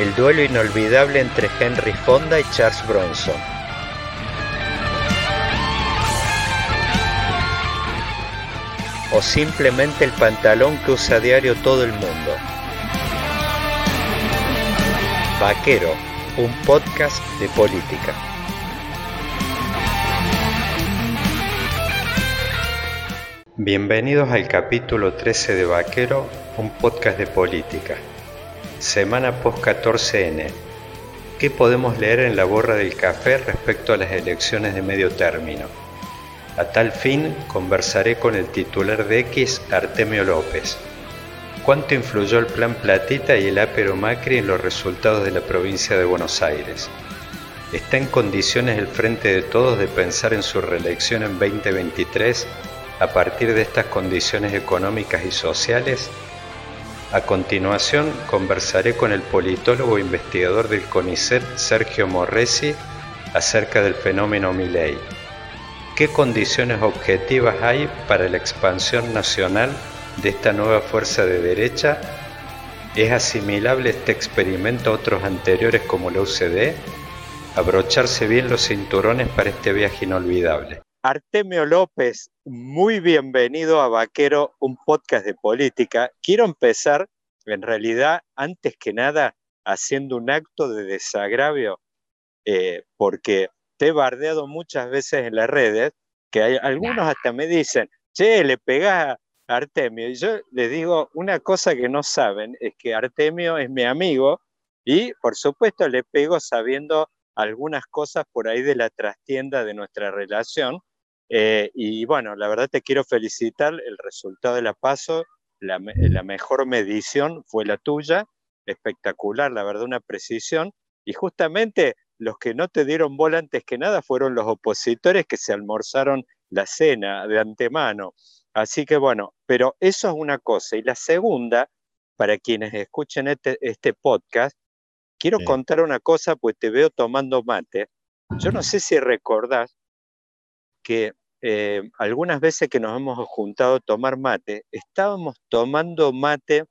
El duelo inolvidable entre Henry Fonda y Charles Bronson. O simplemente el pantalón que usa a diario todo el mundo. Vaquero, un podcast de política. Bienvenidos al capítulo 13 de Vaquero, un podcast de política. Semana post 14N. ¿Qué podemos leer en la borra del café respecto a las elecciones de medio término? A tal fin, conversaré con el titular de X, Artemio López. ¿Cuánto influyó el plan Platita y el Apero Macri en los resultados de la provincia de Buenos Aires? ¿Está en condiciones el Frente de Todos de pensar en su reelección en 2023 a partir de estas condiciones económicas y sociales? A continuación conversaré con el politólogo e investigador del CONICET Sergio Morresi acerca del fenómeno Milley. ¿Qué condiciones objetivas hay para la expansión nacional de esta nueva fuerza de derecha? ¿Es asimilable este experimento a otros anteriores como la UCD? Abrocharse bien los cinturones para este viaje inolvidable. Artemio López, muy bienvenido a Vaquero, un podcast de política. Quiero empezar, en realidad, antes que nada, haciendo un acto de desagravio, eh, porque te he bardeado muchas veces en las redes, que hay, algunos hasta me dicen, che, le pegás a Artemio. Y yo les digo una cosa que no saben, es que Artemio es mi amigo y, por supuesto, le pego sabiendo algunas cosas por ahí de la trastienda de nuestra relación eh, y bueno, la verdad te quiero felicitar, el resultado de la paso, la, mejor medición fue la tuya, espectacular, la verdad, una precisión. Y justamente los que no te dieron bola antes que nada fueron los opositores que se almorzaron la cena de antemano. Así que bueno, pero eso es una cosa. Y la segunda, para quienes escuchen este, este podcast, quiero contar una cosa, pues te veo tomando mate. Yo no sé si recordás que eh, algunas veces que nos hemos juntado a tomar mate, estábamos tomando mate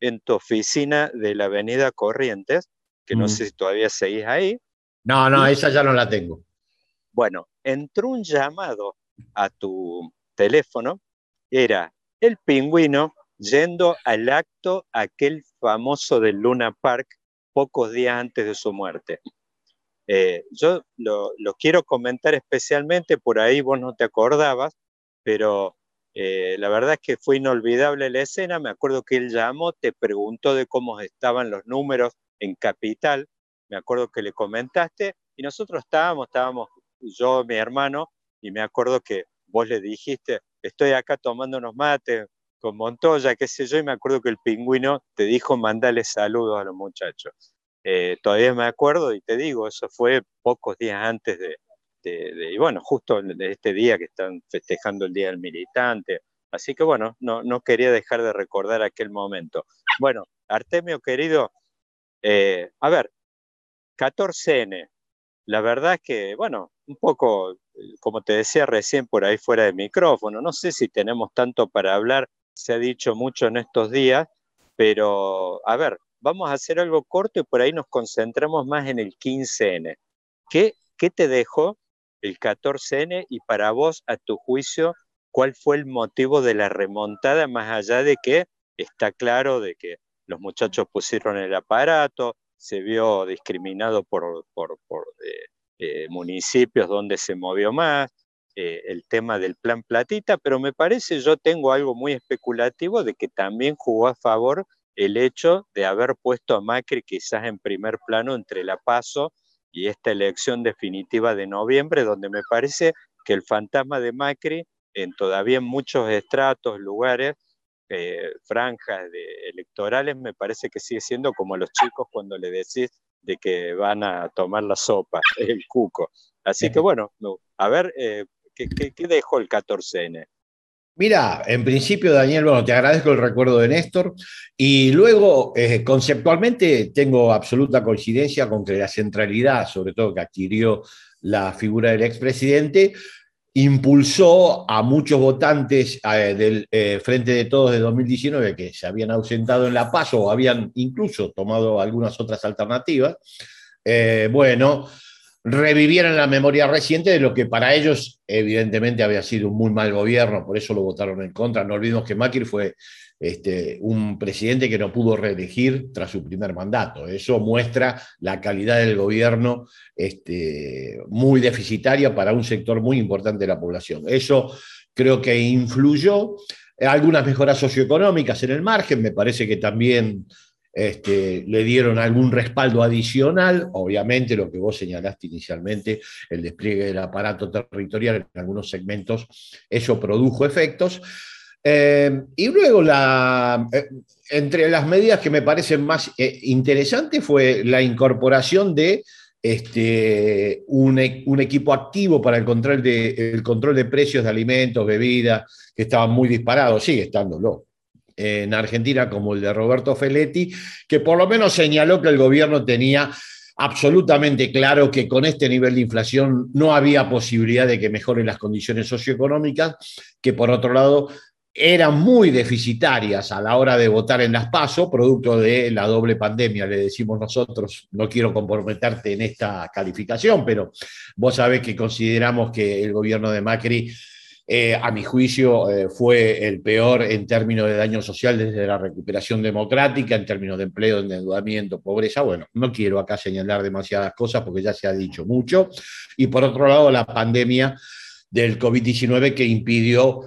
en tu oficina de la Avenida Corrientes, que no mm. sé si todavía seguís ahí. No, no, esa ya no la tengo. Bueno, entró un llamado a tu teléfono, era el pingüino yendo al acto aquel famoso del Luna Park pocos días antes de su muerte. Eh, yo lo, quiero comentar especialmente, por ahí vos no te acordabas, pero eh, la verdad es que fue inolvidable la escena. Me acuerdo que él llamó, te preguntó de cómo estaban los números en Capital, me acuerdo que le comentaste, y nosotros estábamos, estábamos yo, mi hermano, y me acuerdo que vos le dijiste, estoy acá tomando unos mates con Montoya, qué sé yo, y me acuerdo que el pingüino te dijo, mandale saludos a los muchachos. Eh, todavía me acuerdo y te digo, eso fue pocos días antes de, y bueno, justo de este día que están festejando el Día del Militante. Así que bueno, no, no quería dejar de recordar aquel momento. Bueno, Artemio querido, eh, a ver, 14N, la verdad es que, bueno, un poco, como te decía recién por ahí fuera de micrófono, no sé si tenemos tanto para hablar, se ha dicho mucho en estos días, pero a ver, vamos a hacer algo corto y por ahí nos concentramos más en el 15N. ¿Qué, qué te dejó el 14N y para vos, a tu juicio, cuál fue el motivo de la remontada, más allá de que está claro de que los muchachos pusieron el aparato, se vio discriminado por, por, eh, eh, municipios donde se movió más, eh, el tema del plan platita, pero me parece, yo tengo algo muy especulativo de que también jugó a favor el hecho de haber puesto a Macri quizás en primer plano entre la PASO y esta elección definitiva de noviembre, donde me parece que el fantasma de Macri en todavía muchos estratos, lugares, eh, franjas de electorales, me parece que sigue siendo como a los chicos cuando le decís de que van a tomar la sopa, el cuco. Así que bueno, a ver, eh, ¿qué, qué, dejó el 14N? Mira, en principio, Daniel, bueno, te agradezco el recuerdo de Néstor. Y luego, eh, conceptualmente, tengo absoluta coincidencia con que la centralidad, sobre todo que adquirió la figura del expresidente, impulsó a muchos votantes eh, del eh, Frente de Todos de 2019 que se habían ausentado en La Paz o habían incluso tomado algunas otras alternativas, bueno, revivieran la memoria reciente de lo que para ellos evidentemente había sido un muy mal gobierno, por eso lo votaron en contra. No olvidemos que Macri fue este, un presidente que no pudo reelegir tras su primer mandato. Eso muestra la calidad del gobierno este, muy deficitaria para un sector muy importante de la población. Eso creo que influyó. Algunas mejoras socioeconómicas en el margen, me parece que también este, le dieron algún respaldo adicional, obviamente lo que vos señalaste inicialmente, el despliegue del aparato territorial en algunos segmentos, eso produjo efectos. Eh, y luego, la, eh, entre las medidas que me parecen más eh, interesantes fue la incorporación de este, un, e, un, equipo activo para el control, de, el control de precios de alimentos, bebidas, que estaban muy disparados, sigue estándolo en Argentina, como el de Roberto Feletti, que por lo menos señaló que el gobierno tenía absolutamente claro que con este nivel de inflación no había posibilidad de que mejoren las condiciones socioeconómicas, que por otro lado eran muy deficitarias a la hora de votar en las PASO, producto de la doble pandemia, le decimos nosotros, no quiero comprometerte en esta calificación, pero vos sabés que consideramos que el gobierno de Macri, eh, a mi juicio, eh, fue el peor en términos de daño social desde la recuperación democrática, en términos de empleo, endeudamiento, pobreza. Bueno, no quiero acá señalar demasiadas cosas porque ya se ha dicho mucho. Y por otro lado, la pandemia del COVID-19 que impidió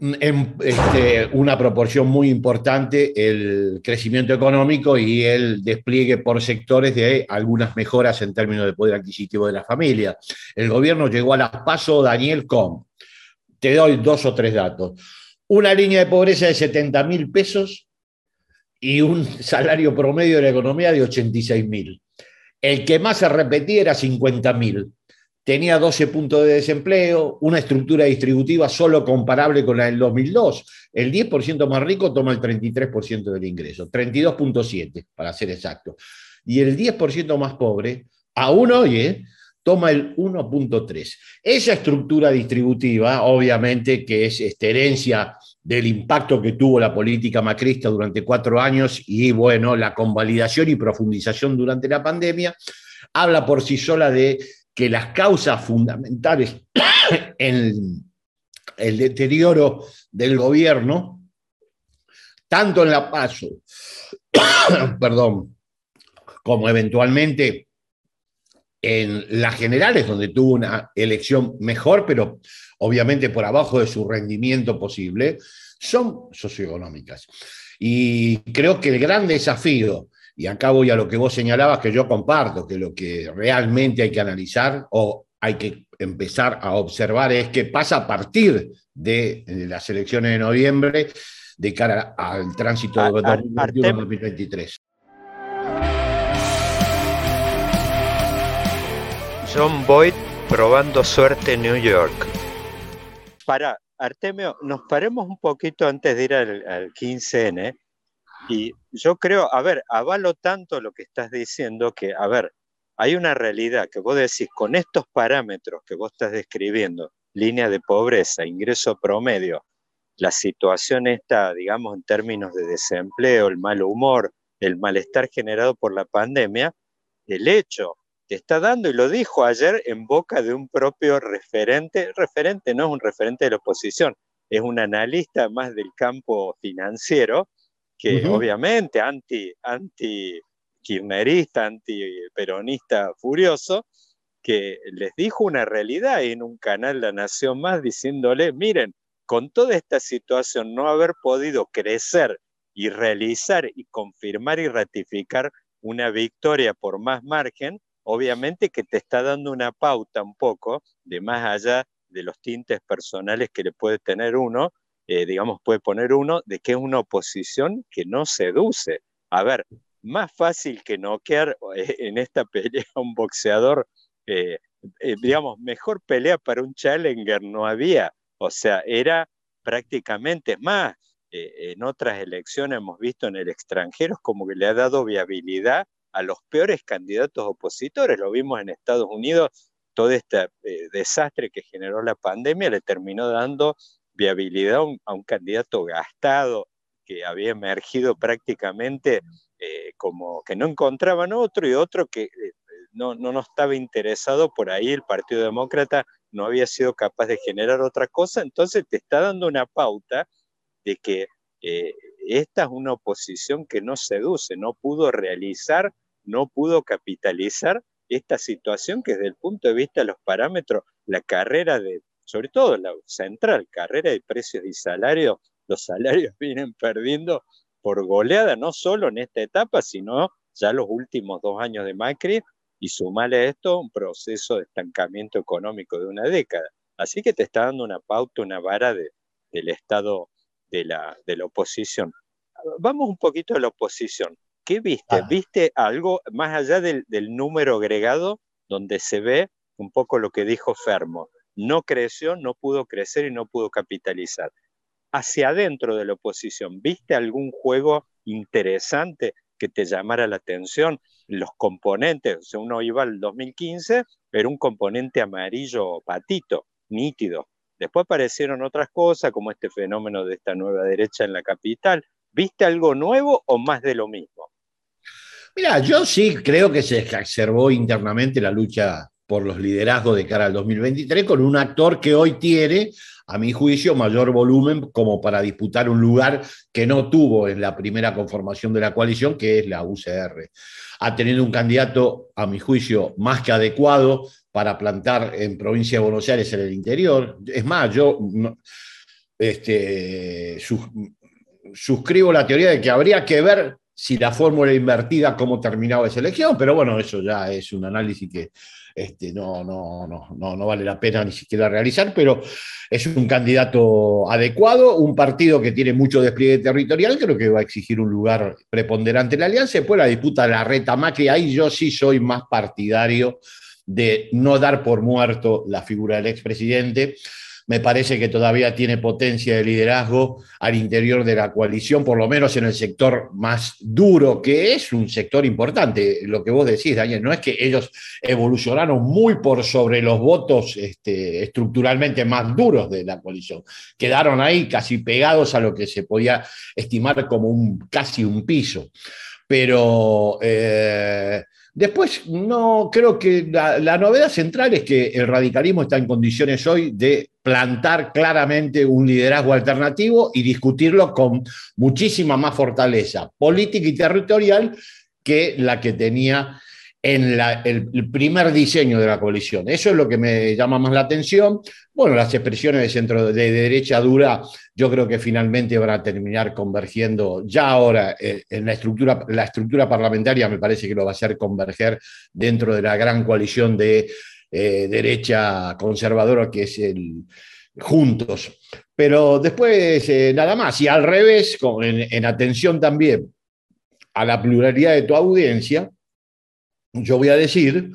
en este, una proporción muy importante el crecimiento económico y el despliegue por sectores de algunas mejoras en términos de poder adquisitivo de la familia. El gobierno llegó a las paso Daniel Com. Te doy dos o tres datos. Una línea de pobreza de 70 mil pesos y un salario promedio de la economía de 86 mil. El que más se repetía era 50 mil tenía 12 puntos de desempleo, una estructura distributiva solo comparable con la del 2002. El 10% más rico toma el 33% del ingreso, 32.7 para ser exacto. Y el 10% más pobre, aún hoy, ¿eh? Toma el 1.3. Esa estructura distributiva, obviamente, que es este, herencia del impacto que tuvo la política macrista durante cuatro años y, bueno, la convalidación y profundización durante la pandemia, habla por sí sola de que las causas fundamentales en el deterioro del gobierno, tanto en la paso, perdón, como eventualmente en las generales, donde tuvo una elección mejor, pero obviamente por abajo de su rendimiento posible, son socioeconómicas. Y creo que el gran desafío y acá voy a lo que vos señalabas, que yo comparto, que lo que realmente hay que analizar o hay que empezar a observar es qué pasa a partir de, las elecciones de noviembre de cara al tránsito de 2021-2023. John Boyd probando suerte en New York. Para, Artemio, nos paremos un poquito antes de ir al, al 15N y yo creo, a ver, avalo tanto lo que estás diciendo que, a ver, hay una realidad que vos decís, con estos parámetros que vos estás describiendo, línea de pobreza, ingreso promedio, la situación está, digamos, en términos de desempleo, el mal humor, el malestar generado por la pandemia, el hecho que está dando, y lo dijo ayer en boca de un propio referente, referente no es un referente de la oposición, es un analista más del campo financiero, que obviamente anti, anti kirchnerista, anti-peronista furioso, que les dijo una realidad en un canal La Nación Más diciéndole, miren, con toda esta situación no haber podido crecer y realizar y confirmar y ratificar una victoria por más margen, obviamente que te está dando una pauta un poco de más allá de los tintes personales que le puede tener uno, eh, digamos, puede poner uno de que es una oposición que no seduce. A ver, más fácil que noquear eh, en esta pelea un boxeador, eh, digamos, mejor pelea para un challenger no había. O sea, era prácticamente más. en otras elecciones hemos visto en el extranjero como que le ha dado viabilidad a los peores candidatos opositores. Lo vimos en Estados Unidos, todo este desastre que generó la pandemia le terminó dando viabilidad a un, candidato gastado que había emergido prácticamente eh, como que no encontraban otro y otro que eh, no, no, estaba interesado por ahí, el Partido Demócrata no había sido capaz de generar otra cosa, entonces te está dando una pauta de que eh, esta es una oposición que no seduce, no pudo realizar, no pudo capitalizar esta situación que desde el punto de vista de los parámetros, la carrera de sobre todo la central, carrera de precios y salarios, los salarios vienen perdiendo por goleada, no solo en esta etapa, sino ya los últimos dos años de Macri, y sumale a esto un proceso de estancamiento económico de una década. Así que te está dando una pauta, una vara del estado de la, de la oposición. Vamos un poquito a la oposición. ¿Qué viste? Ah. ¿Viste algo más allá del, del número agregado donde se ve un poco lo que dijo Fermo? no creció, no pudo crecer y no pudo capitalizar. Hacia adentro de la oposición, ¿viste algún juego interesante que te llamara la atención? Los componentes, o sea, uno iba al 2015, era un componente amarillo patito, nítido. Después aparecieron otras cosas, como este fenómeno de esta nueva derecha en la capital. ¿Viste algo nuevo o más de lo mismo? Mira, yo sí creo que se exacerbó internamente la lucha por los liderazgos de cara al 2023, con un actor que hoy tiene, a mi juicio, mayor volumen como para disputar un lugar que no tuvo en la primera conformación de la coalición, que es la UCR. Ha tenido un candidato, a mi juicio, más que adecuado para plantar en provincia de Buenos Aires en el interior. Es más, yo este, suscribo la teoría de que habría que ver si la fórmula invertida, cómo terminaba esa elección, pero bueno, eso ya es un análisis que este, no, no, no, no, vale la pena ni siquiera realizar, pero es un candidato adecuado, un partido que tiene mucho despliegue territorial, creo que va a exigir un lugar preponderante en la alianza. Después la disputa de la reta Macri, ahí yo sí soy más partidario de no dar por muerto la figura del expresidente me parece que todavía tiene potencia de liderazgo al interior de la coalición, por lo menos en el sector más duro, que es un sector importante. Lo que vos decís, Daniel, no es que ellos evolucionaron muy por sobre los votos este, estructuralmente más duros de la coalición. Quedaron ahí casi pegados a lo que se podía estimar como un, casi un piso. Pero eh, después, no creo que la novedad central es que el radicalismo está en condiciones hoy de plantar claramente un liderazgo alternativo y discutirlo con muchísima más fortaleza política y territorial que la que tenía en el, primer diseño de la coalición. Eso es lo que me llama más la atención. Bueno, las expresiones de centro de, derecha dura, yo creo que finalmente van a terminar convergiendo ya ahora eh, en la estructura, la estructura parlamentaria me parece que lo va a hacer converger dentro de la gran coalición de eh, derecha conservadora que es el Juntos. Pero después eh, nada más, y al revés, en, atención también a la pluralidad de tu audiencia, yo voy a decir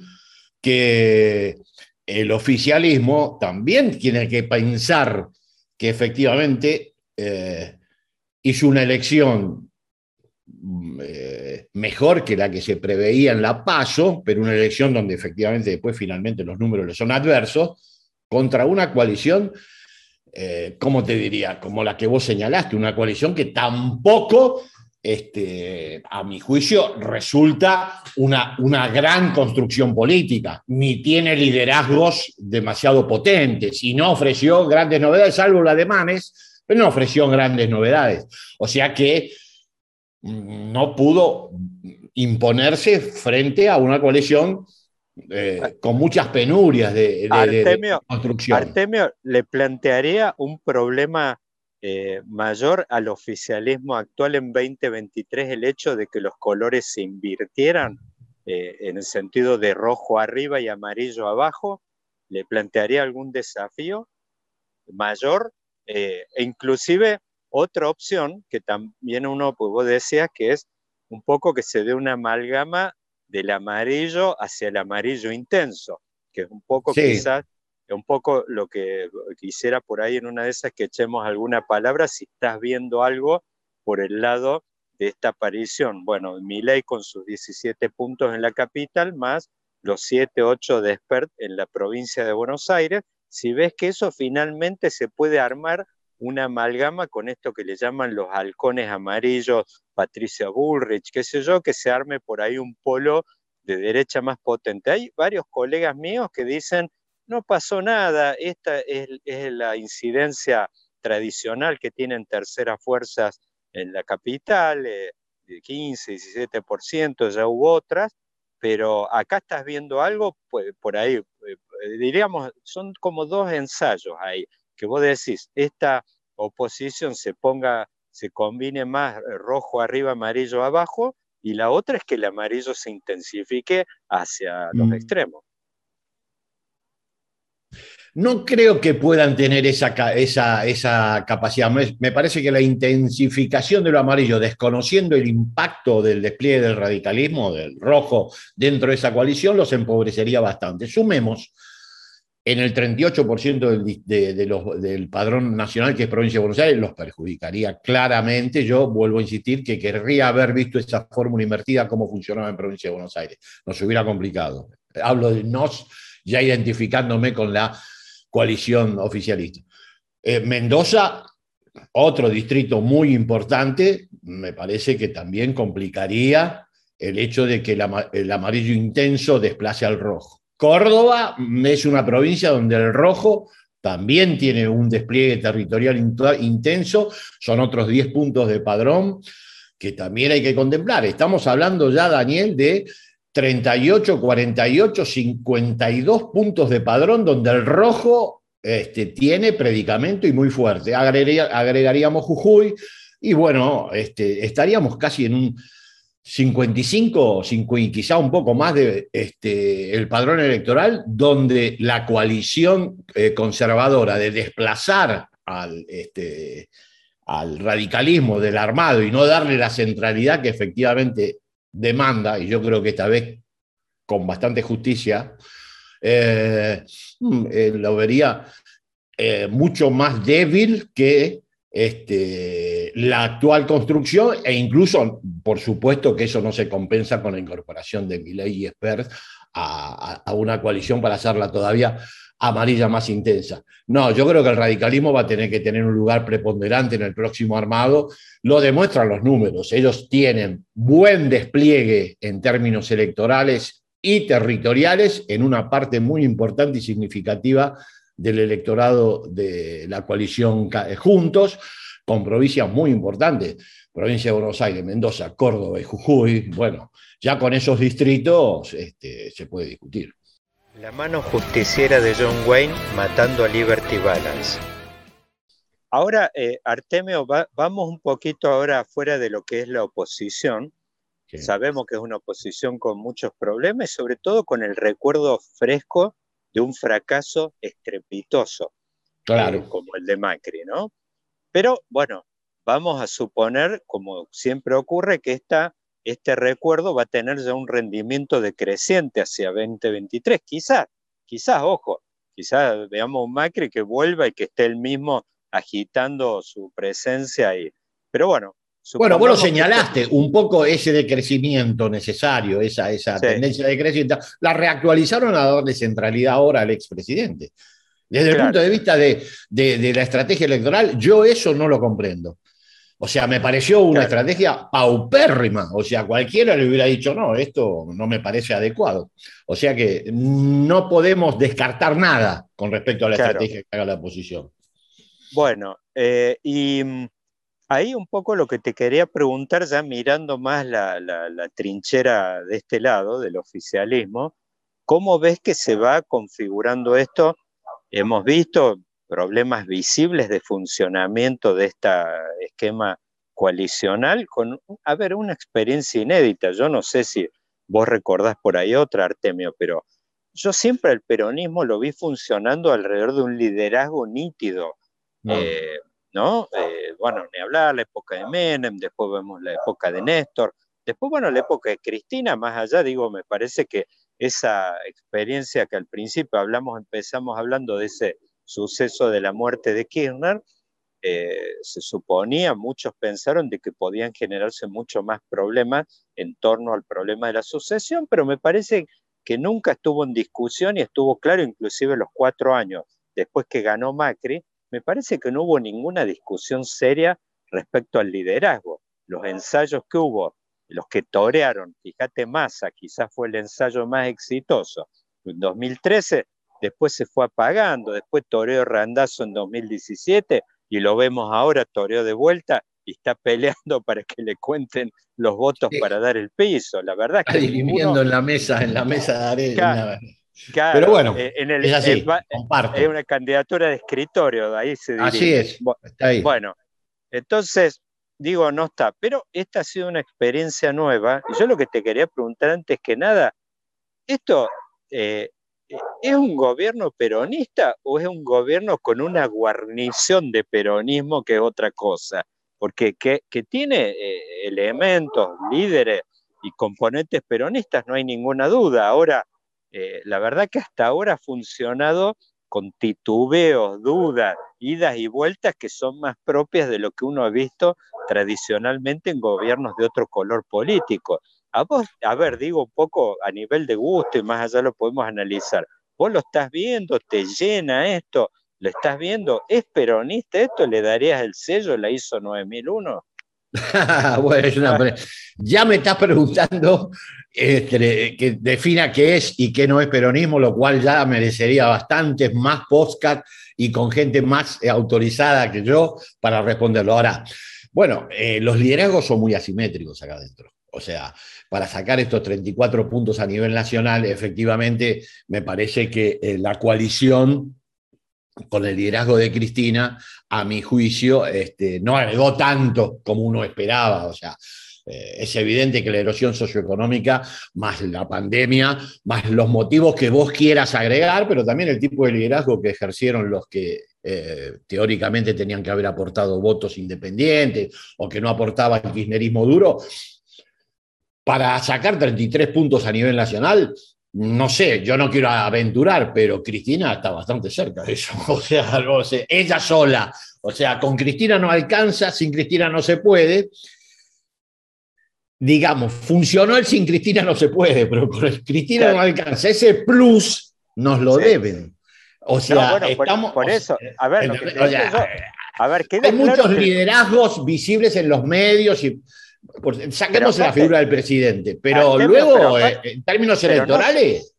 que el oficialismo también tiene que pensar que efectivamente eh, hizo una elección eh, mejor que la que se preveía en la PASO, pero una elección donde efectivamente después finalmente los números le son adversos, contra una coalición, eh, ¿cómo te diría? Como la que vos señalaste, una coalición que tampoco, este, a mi juicio, resulta una, una gran construcción política, ni tiene liderazgos demasiado potentes, y no ofreció grandes novedades, salvo la de Manes, pero no ofreció grandes novedades. O sea que no pudo imponerse frente a una coalición eh, con muchas penurias de, construcción. Artemio, ¿le plantearía un problema eh, mayor al oficialismo actual en 2023 el hecho de que los colores se invirtieran eh, en el sentido de rojo arriba y amarillo abajo? ¿Le plantearía algún desafío mayor eh, e inclusive otra opción que también uno, pues vos decías, que es un poco que se dé una amalgama del amarillo hacia el amarillo intenso, que es un poco quizás, un poco lo que quisiera por ahí en una de esas que echemos alguna palabra si estás viendo algo por el lado de esta aparición. Bueno, ley con sus 17 puntos en la capital, más los 7, 8 de expert en la provincia de Buenos Aires, si ves que eso finalmente se puede armar una amalgama con esto que le llaman los halcones amarillos, Patricia Bullrich, qué sé yo, que se arme por ahí un polo de derecha más potente. Hay varios colegas míos que dicen, no pasó nada, esta es, la incidencia tradicional que tienen terceras fuerzas en la capital, eh, de 15, 17%, ya hubo otras, pero acá estás viendo algo, pues, por ahí, eh, diríamos, son como dos ensayos ahí, que vos decís, esta oposición se ponga, se combine más rojo arriba, amarillo abajo, y la otra es que el amarillo se intensifique hacia los mm. extremos. No creo que puedan tener esa, esa, esa capacidad. Me, parece que la intensificación de lo amarillo, desconociendo el impacto del despliegue del radicalismo, del rojo, dentro de esa coalición, los empobrecería bastante. Sumemos en el 38% del, del padrón nacional, que es provincia de Buenos Aires, los perjudicaría claramente. Yo vuelvo a insistir que querría haber visto esa fórmula invertida, cómo funcionaba en provincia de Buenos Aires. Nos hubiera complicado. Hablo de nos, ya identificándome con la coalición oficialista. Eh, Mendoza, otro distrito muy importante, me parece que también complicaría el hecho de que el amarillo intenso desplace al rojo. Córdoba es una provincia donde el rojo también tiene un despliegue territorial intenso, son otros 10 puntos de padrón que también hay que contemplar. Estamos hablando ya, Daniel, de 38, 48, 52 puntos de padrón donde el rojo este, tiene predicamento y muy fuerte. agregaríamos Jujuy y bueno, este, estaríamos casi en un 55, y quizá un poco más de este, padrón electoral, donde la coalición eh, conservadora de desplazar al, este, al radicalismo del armado y no darle la centralidad que efectivamente demanda, y yo creo que esta vez con bastante justicia, eh, mm, eh, lo vería eh, mucho más débil que este, la actual construcción e incluso, por supuesto, que eso no se compensa con la incorporación de Milei y Espert a, a, una coalición para hacerla todavía amarilla más intensa. No, yo creo que el radicalismo va a tener que tener un lugar preponderante en el próximo armado. Lo demuestran los números. Ellos tienen buen despliegue en términos electorales y territoriales en una parte muy importante y significativa del electorado de la coalición Juntos, con provincias muy importantes, provincia de Buenos Aires, Mendoza, Córdoba y Jujuy. Bueno, ya con esos distritos este, se puede discutir. La mano justiciera de John Wayne matando a Liberty Balance. Ahora, eh, Artemio, vamos un poquito ahora fuera de lo que es la oposición. Sabemos que es una oposición con muchos problemas y sobre todo con el recuerdo fresco de un fracaso estrepitoso, claro. Eh, como el de Macri, ¿no? Pero bueno, vamos a suponer, como siempre ocurre, que esta este recuerdo va a tener ya un rendimiento decreciente hacia 2023. Quizás, quizás, ojo, quizás veamos un Macri que vuelva y que esté el mismo agitando su presencia ahí. Pero bueno. Bueno, vos lo señalaste, un poco ese decrecimiento necesario, esa, esa tendencia de crecimiento, la reactualizaron a darle centralidad ahora al expresidente. Desde el punto de vista de, de, la estrategia electoral, yo eso no lo comprendo. O sea, me pareció una estrategia paupérrima. O sea, cualquiera le hubiera dicho, no, esto no me parece adecuado. O sea que no podemos descartar nada con respecto a la estrategia que haga la oposición. Bueno, eh, y mm, ahí un poco lo que te quería preguntar, ya mirando más la, la trinchera de este lado, del oficialismo, ¿cómo ves que se va configurando esto? Hemos visto, problemas visibles de funcionamiento de este esquema coalicional con, a ver, una experiencia inédita. Yo no sé si vos recordás por ahí otra, Artemio, pero yo siempre el peronismo lo vi funcionando alrededor de un liderazgo nítido, Eh, ¿no? Eh, bueno, ni hablar, la época de Menem, después vemos la época de Néstor, después, bueno, la época de Cristina, más allá, digo, me parece que esa experiencia que al principio hablamos, empezamos hablando de ese suceso de la muerte de Kirchner, eh, se suponía, muchos pensaron de que podían generarse mucho más problemas en torno al problema de la sucesión, pero me parece que nunca estuvo en discusión y estuvo claro, inclusive los cuatro años después que ganó Macri, me parece que no hubo ninguna discusión seria respecto al liderazgo. Los ensayos que hubo, los que torearon, fíjate Massa, quizás fue el ensayo más exitoso. En 2013, después se fue apagando, después toreó Randazo en 2017 y lo vemos ahora, toreó de vuelta y está peleando para que le cuenten los votos para dar el piso. La verdad es que. Está en la mesa, en la mesa de arena. Pero bueno, eh, es así, Es una candidatura de escritorio, de ahí se diría. Así es, está ahí. Bueno, entonces, digo, no está. Pero esta ha sido una experiencia nueva. Y yo lo que te quería preguntar antes que nada, ¿esto eh, es un gobierno peronista o es un gobierno con una guarnición de peronismo que es otra cosa? Porque que, tiene eh, elementos, líderes y componentes peronistas, no hay ninguna duda. Ahora, eh, la verdad que hasta ahora ha funcionado con titubeos, dudas, idas y vueltas que son más propias de lo que uno ha visto tradicionalmente en gobiernos de otro color político. A ver, digo un poco a nivel de gusto y más allá lo podemos analizar. Vos lo estás viendo, te llena esto, lo estás viendo, ¿es peronista esto? ¿Le darías el sello? ¿La hizo 9001? bueno, ya me estás preguntando este, que defina qué es y qué no es peronismo, lo cual ya merecería bastantes más podcasts y con gente más autorizada que yo para responderlo. Ahora, bueno, eh, los liderazgos son muy asimétricos acá adentro. O sea, para sacar estos 34 puntos a nivel nacional, efectivamente, me parece que eh, la coalición con el liderazgo de Cristina, a mi juicio, este, no agregó tanto como uno esperaba. O sea, eh, es evidente que la erosión socioeconómica, más la pandemia, más los motivos que vos quieras agregar, pero también el tipo de liderazgo que ejercieron los que eh, teóricamente tenían que haber aportado votos independientes o que no aportaba el kirchnerismo duro, para sacar 33 puntos a nivel nacional, no sé, yo no quiero aventurar, pero Cristina está bastante cerca de eso. O sea, no sé, ella sola. O sea, con Cristina no alcanza, sin Cristina no se puede. Digamos, funcionó el sin Cristina no se puede, pero con Cristina no alcanza. Ese plus nos lo deben. O sea, estamos. Por, eso, a ver, a ver, hay muchos liderazgos visibles en los medios y saquemos la figura del presidente, pero luego, eh, en términos electorales.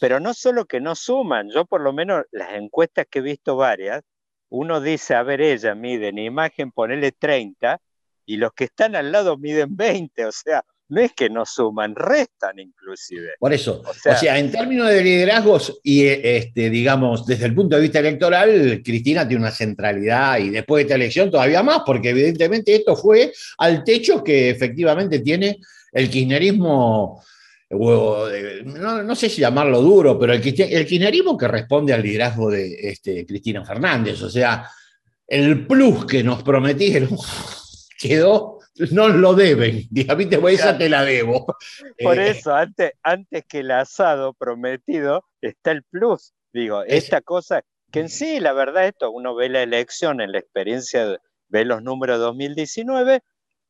pero no solo que no suman, yo por lo menos las encuestas que he visto varias, uno dice, a ver, ella mide en imagen, ponele 30, y los que están al lado miden 20, o sea, no es que no suman, restan inclusive. Por eso, o sea, en términos de liderazgos y, este, digamos, desde el punto de vista electoral, Cristina tiene una centralidad y después de esta elección todavía más, porque evidentemente esto fue al techo que efectivamente tiene el kirchnerismo, no, sé si llamarlo duro, pero el, el kirchnerismo que responde al liderazgo de este, Cristina Fernández, o sea, el plus que nos prometieron quedó no lo deben. Dígame, esa te la debo. Por eh, eso, antes, antes que el asado prometido, está el plus. Digo, esta cosa, que en sí, la verdad, esto, uno ve la elección en la experiencia, ve los números 2019,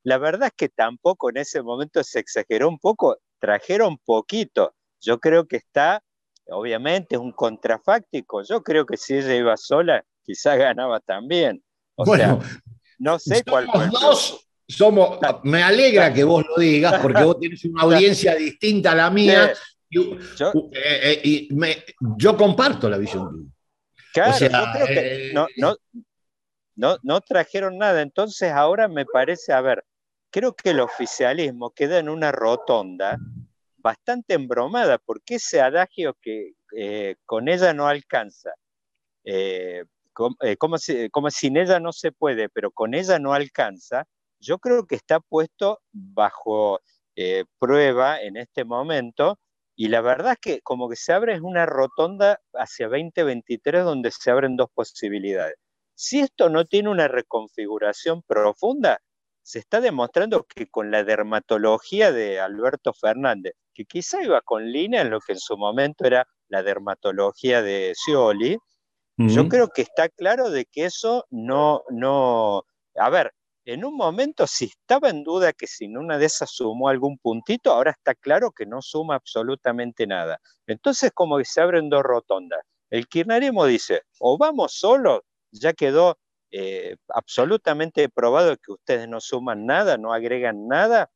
la verdad es que tampoco en ese momento se exageró un poco, trajeron poquito. Yo creo que está, obviamente, es un contrafáctico. Yo creo que si ella iba sola, quizás ganaba también. O bueno, sea, no sé cuál fue. Dos, somos, me alegra que vos lo digas, porque vos tienes una audiencia distinta a la mía. Y, eh, eh, yo comparto la visión Claro, yo creo que eh, no, no, no, trajeron nada. Entonces ahora me parece, a ver, creo que el oficialismo queda en una rotonda bastante embromada, porque ese adagio que con ella no alcanza, como, si, como sin ella no se puede, pero con ella no alcanza, yo creo que está puesto bajo eh, prueba en este momento y la verdad es que como que se abre es una rotonda hacia 2023 donde se abren dos posibilidades. si esto no tiene una reconfiguración profunda, se está demostrando que con la dermatología de Alberto Fernández, que quizá iba con línea en lo que en su momento era la dermatología de Scioli, yo creo que está claro de que eso no, no, a ver, en un momento si estaba en duda que si una de esas sumó algún puntito, ahora está claro que no suma absolutamente nada. Entonces como que se abren dos rotondas. El kirchnerismo dice, o vamos solos, ya quedó eh, absolutamente probado que ustedes no suman nada, no agregan nada.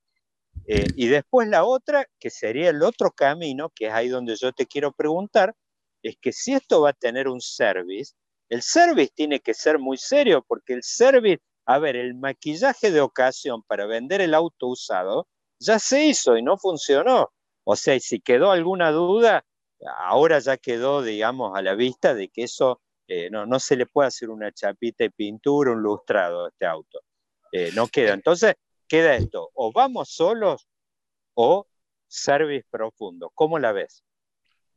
Eh, y después la otra, que sería el otro camino, que es ahí donde yo te quiero preguntar, es que si esto va a tener un service, el service tiene que ser muy serio, porque el service, a ver, el maquillaje de ocasión para vender el auto usado ya se hizo y no funcionó. O sea, si quedó alguna duda, ahora ya quedó, digamos, a la vista de que eso eh, no, no se le puede hacer una chapita de pintura, un lustrado a este auto. Eh, no queda. Entonces, queda esto, o vamos solos o service profundo. ¿Cómo la ves?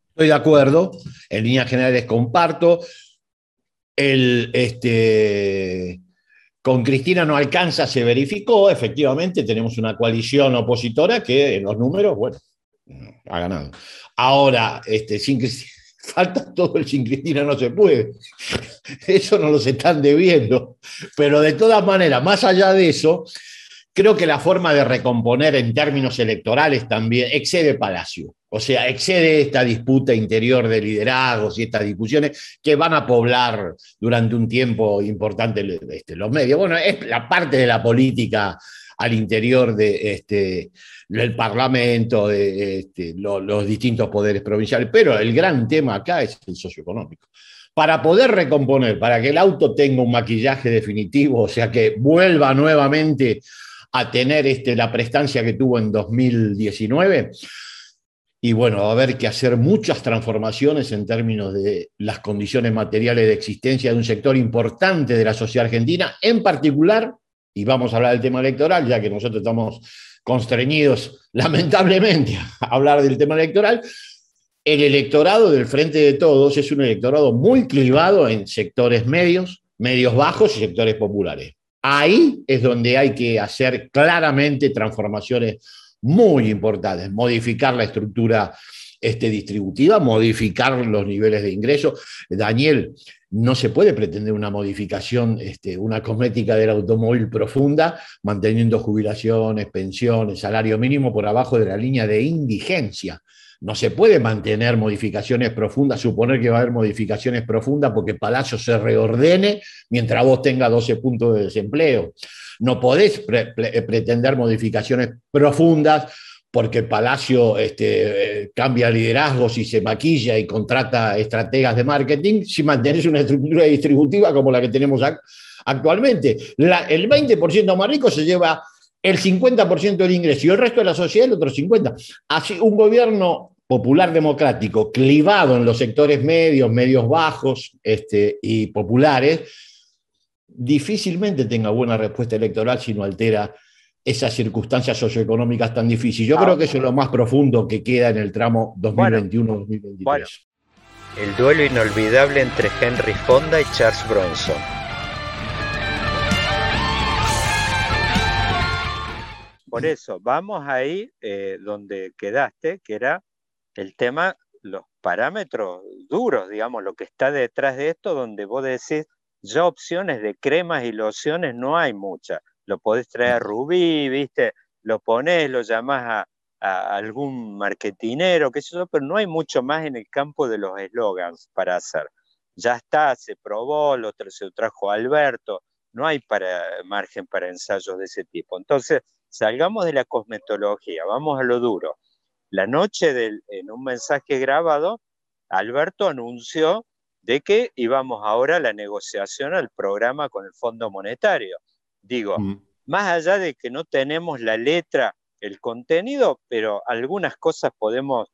Estoy de acuerdo, en líneas generales comparto. El, este, con Cristina no alcanza, se verificó, efectivamente tenemos una coalición opositora que en los números, bueno, ha ganado. Ahora, este, sin Cristina, falta todo el sin Cristina no se puede. Eso no los están debiendo. Pero de todas maneras, más allá de eso, creo que la forma de recomponer en términos electorales también excede Palacio. O sea, excede esta disputa interior de liderazgos y estas discusiones que van a poblar durante un tiempo importante este, los medios. Bueno, es la parte de la política al interior de, este, del Parlamento, de este, los distintos poderes provinciales, pero el gran tema acá es el socioeconómico. Para poder recomponer, para que el auto tenga un maquillaje definitivo, o sea, que vuelva nuevamente a tener este, la prestancia que tuvo en 2019, y bueno, va a haber que hacer muchas transformaciones en términos de las condiciones materiales de existencia de un sector importante de la sociedad argentina, en particular y vamos a hablar del tema electoral, ya que nosotros estamos constreñidos, lamentablemente, a hablar del tema electoral, el electorado del Frente de Todos es un electorado muy clivado en sectores medios, medios bajos y sectores populares. Ahí es donde hay que hacer claramente transformaciones muy importantes, modificar la estructura este, distributiva, modificar los niveles de ingreso. Daniel, no se puede pretender una modificación, este, una cosmética del automóvil profunda, manteniendo jubilaciones, pensiones, salario mínimo por abajo de la línea de indigencia. No se puede mantener modificaciones profundas, suponer que va a haber modificaciones profundas porque Palacio se reordene mientras vos tengas 12 puntos de desempleo. No podés pretender modificaciones profundas porque Palacio este, cambia liderazgos y se maquilla y contrata estrategas de marketing, si mantenés una estructura distributiva como la que tenemos actualmente. el 20% más rico se lleva el 50% del ingreso y el resto de la sociedad el otro 50%. Así, un gobierno popular democrático clivado en los sectores medios, medios bajos este, y populares, difícilmente tenga buena respuesta electoral si no altera esas circunstancias socioeconómicas tan difíciles. Yo creo que eso es lo más profundo que queda en el tramo 2021-2023. el duelo inolvidable entre Henry Fonda y Charles Bronson. Por eso, vamos ahí eh, donde quedaste, que era el tema, los parámetros duros, digamos, lo que está detrás de esto, donde vos decís, ya opciones de cremas y lociones no hay muchas lo podés traer a Rubí, ¿viste? Lo pones, lo llamás a, algún marketinero, qué sé yo, pero no hay mucho más en el campo de los eslogans para hacer. Ya está, se probó, lo se trajo Alberto, no hay para, margen para ensayos de ese tipo. Entonces, salgamos de la cosmetología, vamos a lo duro. La noche del, en un mensaje grabado, Alberto anunció de que íbamos ahora a la negociación al programa con el Fondo Monetario. Digo, mm. más allá de que no tenemos la letra, el contenido, pero algunas cosas podemos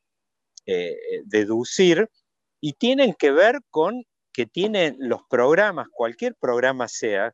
eh, deducir y tienen que ver con que tienen los programas, cualquier programa sea,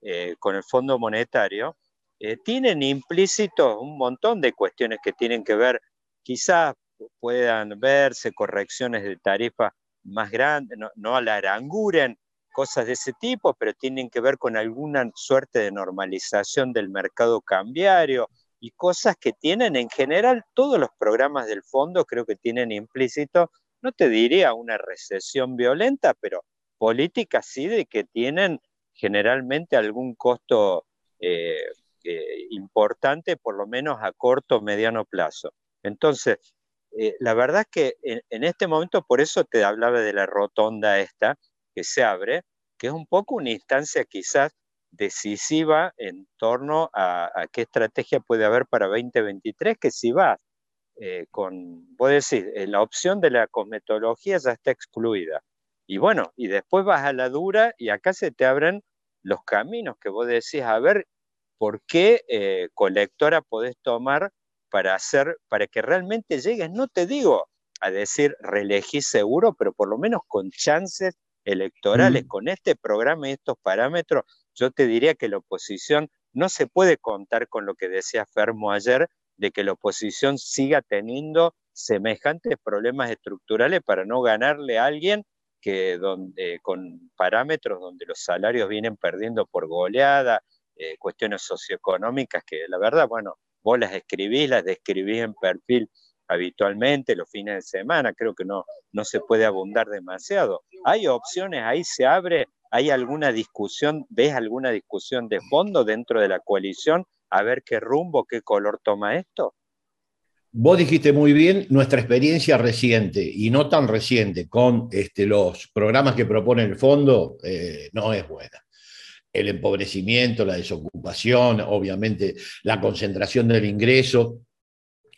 eh, con el Fondo Monetario, eh, tienen implícitos un montón de cuestiones que tienen que ver, quizás puedan verse correcciones de tarifa más grandes, no, no aranguren cosas de ese tipo, pero tienen que ver con alguna suerte de normalización del mercado cambiario y cosas que tienen en general todos los programas del fondo, creo que tienen implícito, no te diría una recesión violenta, pero políticas sí de que tienen generalmente algún costo eh, eh, importante, por lo menos a corto o mediano plazo. Entonces, eh, la verdad es que en, este momento, por eso te hablaba de la rotonda esta que se abre, que es un poco una instancia quizás decisiva en torno a, qué estrategia puede haber para 2023, que si vas con, vos decís, la opción de la cosmetología ya está excluida. Y bueno, y después vas a la dura y acá se te abren los caminos que vos decís, a ver, ¿por qué eh, colectora podés tomar para hacer, para que realmente llegues? No te digo a decir reelegí seguro, pero por lo menos con chances electorales, mm. con este programa y estos parámetros, yo te diría que la oposición no se puede contar con lo que decía Fermo ayer, de que la oposición siga teniendo semejantes problemas estructurales para no ganarle a alguien que donde, con parámetros donde los salarios vienen perdiendo por goleada, eh, cuestiones socioeconómicas que la verdad, bueno, vos las escribís, las describís en perfil habitualmente los fines de semana, creo que no, no se puede abundar demasiado. Hay opciones, ahí se abre, hay alguna discusión, ves alguna discusión de fondo dentro de la coalición, a ver qué rumbo, qué color toma esto. Vos dijiste muy bien nuestra experiencia reciente y no tan reciente con este, los programas que propone el fondo eh, no es buena. El empobrecimiento, la desocupación, obviamente la concentración del ingreso,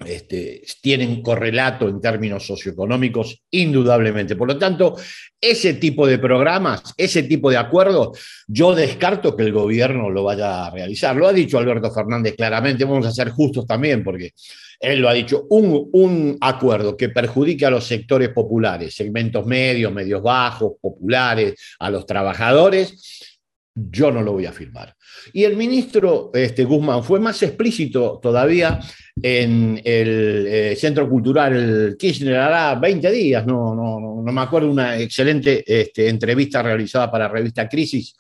este, tienen correlato en términos socioeconómicos, indudablemente. Por lo tanto, ese tipo de programas, ese tipo de acuerdos, yo descarto que el gobierno lo vaya a realizar. Lo ha dicho Alberto Fernández claramente, vamos a ser justos también, porque él lo ha dicho, un, un acuerdo que perjudique a los sectores populares, segmentos medios, medios bajos, populares, a los trabajadores, yo no lo voy a firmar. Y el ministro este, Guzmán fue más explícito todavía en el eh, Centro Cultural Kirchner hará 20 días, no, no, no, me acuerdo, una excelente este, entrevista realizada para la revista Crisis.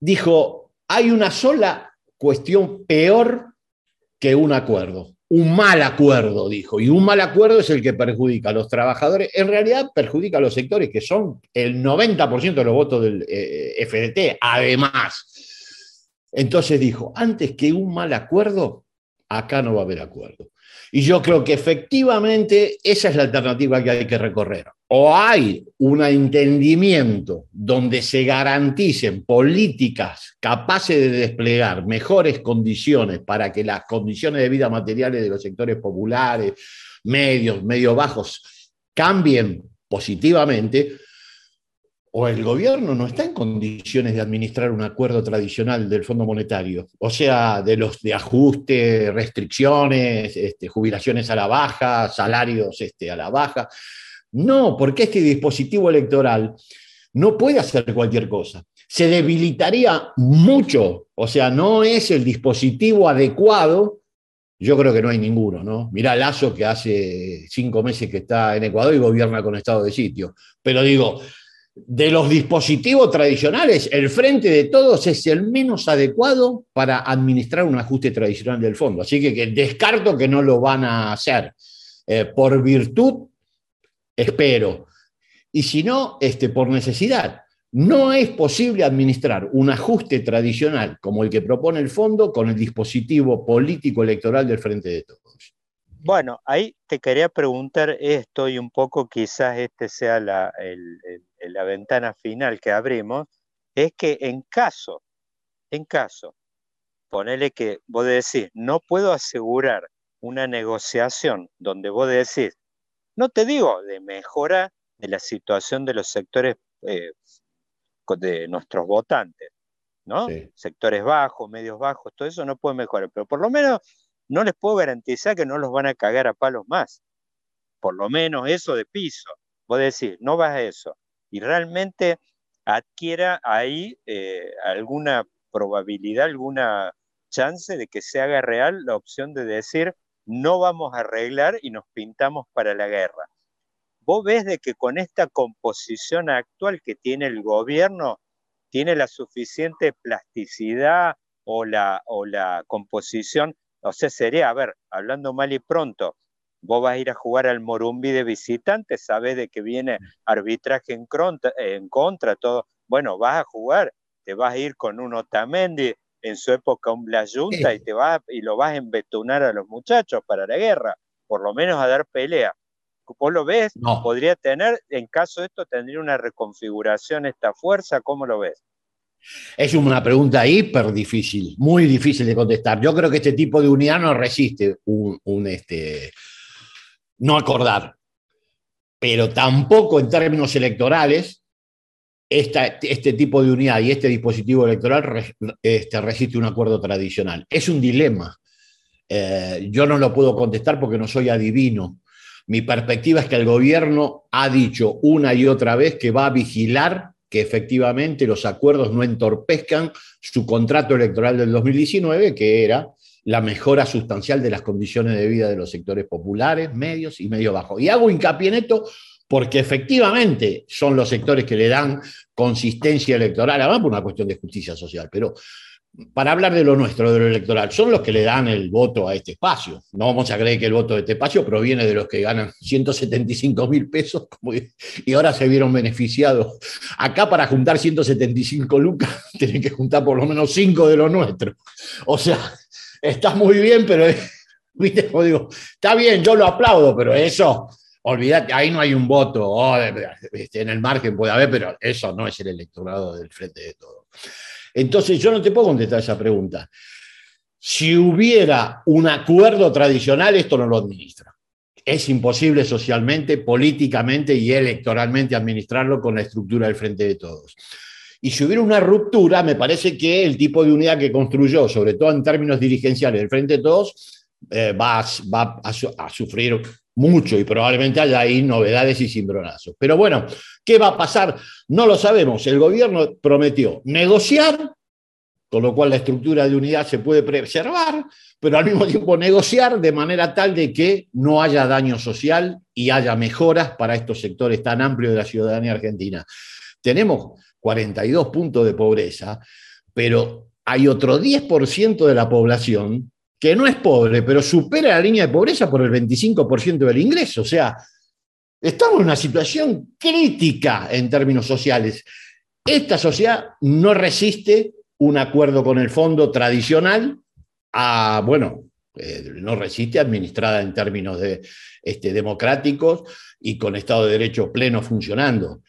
Dijo, hay una sola cuestión peor que un acuerdo un mal acuerdo, dijo, y un mal acuerdo es el que perjudica a los trabajadores, en realidad perjudica a los sectores que son el 90% de los votos del eh, FDT, además. Entonces dijo, antes que un mal acuerdo, acá no va a haber acuerdo. Y yo creo que efectivamente esa es la alternativa que hay que recorrer. O hay un entendimiento donde se garanticen políticas capaces de desplegar mejores condiciones para que las condiciones de vida materiales de los sectores populares, medios, medio bajos, cambien positivamente, o el gobierno no está en condiciones de administrar un acuerdo tradicional del Fondo Monetario, o sea, de los de ajuste, restricciones, este, jubilaciones a la baja, salarios este, a la baja. No, porque este dispositivo electoral no puede hacer cualquier cosa. Se debilitaría mucho, o sea, no es el dispositivo adecuado. Yo creo que no hay ninguno, ¿no? Mirá Lazo que hace cinco meses que está en Ecuador y gobierna con estado de sitio. Pero digo, de los dispositivos tradicionales, el frente de todos es el menos adecuado para administrar un ajuste tradicional del fondo. Así que, descarto que no lo van a hacer. Eh, por virtud, espero. Y si no, este, por necesidad. No es posible administrar un ajuste tradicional como el que propone el fondo con el dispositivo político electoral del frente de todos. Bueno, ahí te quería preguntar esto y un poco quizás este sea la, la ventana final que abrimos, es que en caso, en caso, ponele que vos decís, no puedo asegurar una negociación donde vos decís, no te digo de mejora de la situación de los sectores eh, de nuestros votantes, ¿no? Sectores bajos, medios bajos, todo eso no puede mejorar, pero por lo menos no les puedo garantizar que no los van a cagar a palos más. Por lo menos eso de piso. Vos decís, no vas a eso. Y realmente adquiera ahí eh, alguna probabilidad, alguna chance de que se haga real la opción de decir, no vamos a arreglar y nos pintamos para la guerra. vos ves de que con esta composición actual que tiene el gobierno, tiene la suficiente plasticidad o la, o la composición, o sea, sería, a ver, hablando mal y pronto, vos vas a ir a jugar al Morumbi de visitante, sabes de que viene arbitraje en contra, en contra, todo, bueno, vas a jugar, te vas a ir con un Otamendi, en su época un Blayunta, y, te vas, y lo vas a embetunar a los muchachos para la guerra, por lo menos a dar pelea. ¿Vos lo ves? ¿Podría tener, en caso de esto, tendría una reconfiguración esta fuerza? ¿Cómo lo ves? Es una pregunta hiper difícil, muy difícil de contestar. Yo creo que este tipo de unidad no resiste un, este, no acordar, pero tampoco en términos electorales este tipo de unidad y este dispositivo electoral este, resiste un acuerdo tradicional. Es un dilema. Eh, yo no lo puedo contestar porque no soy adivino. Mi perspectiva es que el gobierno ha dicho una y otra vez que va a vigilar que efectivamente los acuerdos no entorpezcan su contrato electoral del 2019, que era la mejora sustancial de las condiciones de vida de los sectores populares, medios y medio bajos. Y hago hincapié en esto porque efectivamente son los sectores que le dan consistencia electoral, además por una cuestión de justicia social, pero para hablar de lo nuestro, de lo electoral, son los que le dan el voto a este espacio. No vamos a creer que el voto de este espacio proviene de los que ganan 175 mil pesos y ahora se vieron beneficiados. Acá para juntar 175 lucas tienen que juntar por lo menos 5 de lo nuestro. O sea, está muy bien, pero, ¿viste? digo, está bien, yo lo aplaudo, pero eso olvídate, ahí no hay un voto, oh, este, en el margen puede haber, pero eso no es el electorado del frente de todo. Entonces yo no te puedo contestar esa pregunta. Si hubiera un acuerdo tradicional, esto no lo administra. Es imposible socialmente, políticamente y electoralmente administrarlo con la estructura del frente de todos. Y si hubiera una ruptura, me parece que el tipo de unidad que construyó, sobre todo en términos dirigenciales, el frente de todos, eh, va, a, sufrir mucho y probablemente haya ahí novedades y cimbronazos. Pero bueno, ¿qué va a pasar? No lo sabemos. El gobierno prometió negociar, con lo cual la estructura de unidad se puede preservar, pero al mismo tiempo negociar de manera tal de que no haya daño social y haya mejoras para estos sectores tan amplios de la ciudadanía argentina. Tenemos 42 puntos de pobreza, pero hay otro 10% de la población que no es pobre, pero supera la línea de pobreza por el 25% del ingreso. O sea, estamos en una situación crítica en términos sociales. Esta sociedad no resiste un acuerdo con el fondo tradicional a, bueno, eh, no resiste administrada en términos de, este, democráticos y con Estado de Derecho pleno funcionando.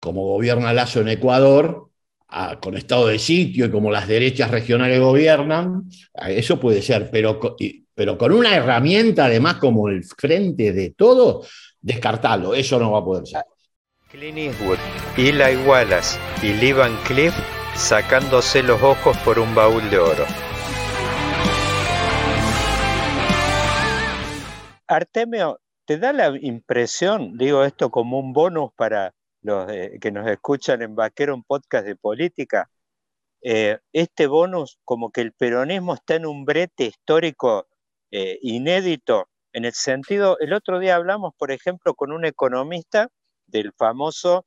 Como gobierna Lazo en Ecuador, con estado de sitio y como las derechas regionales gobiernan, eso puede ser, pero, pero con una herramienta además como el frente de todo, descartarlo, eso no va a poder ser. Clint Eastwood, Eli Wallace y Lee Van Cliff sacándose los ojos por un baúl de oro. Artemio, ¿te da la impresión, digo esto como un bonus para los que nos escuchan en Vaquero, un podcast de política, eh, este bonus, como que el peronismo está en un brete histórico eh, inédito, en el sentido, el otro día hablamos, por ejemplo, con un economista del famoso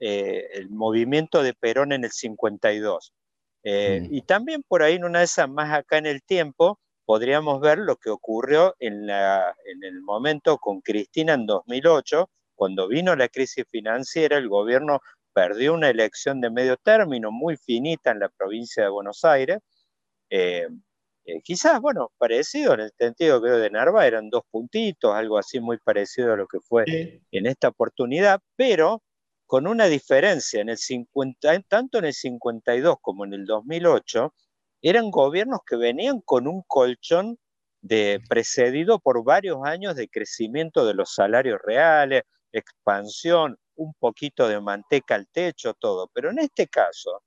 eh, el movimiento de Perón en el 52. Mm. Y también por ahí, en una de esas más acá en el tiempo, podríamos ver lo que ocurrió en, la, en el momento con Cristina en 2008, cuando vino la crisis financiera, el gobierno perdió una elección de medio término muy finita en la provincia de Buenos Aires. Eh, eh, quizás, bueno, parecido en el sentido que de Narva eran dos puntitos, algo así muy parecido a lo que fue en esta oportunidad, pero con una diferencia, en el 50, tanto en el 52 como en el 2008, eran gobiernos que venían con un colchón de, precedido por varios años de crecimiento de los salarios reales, expansión, un poquito de manteca al techo, todo. Pero en este caso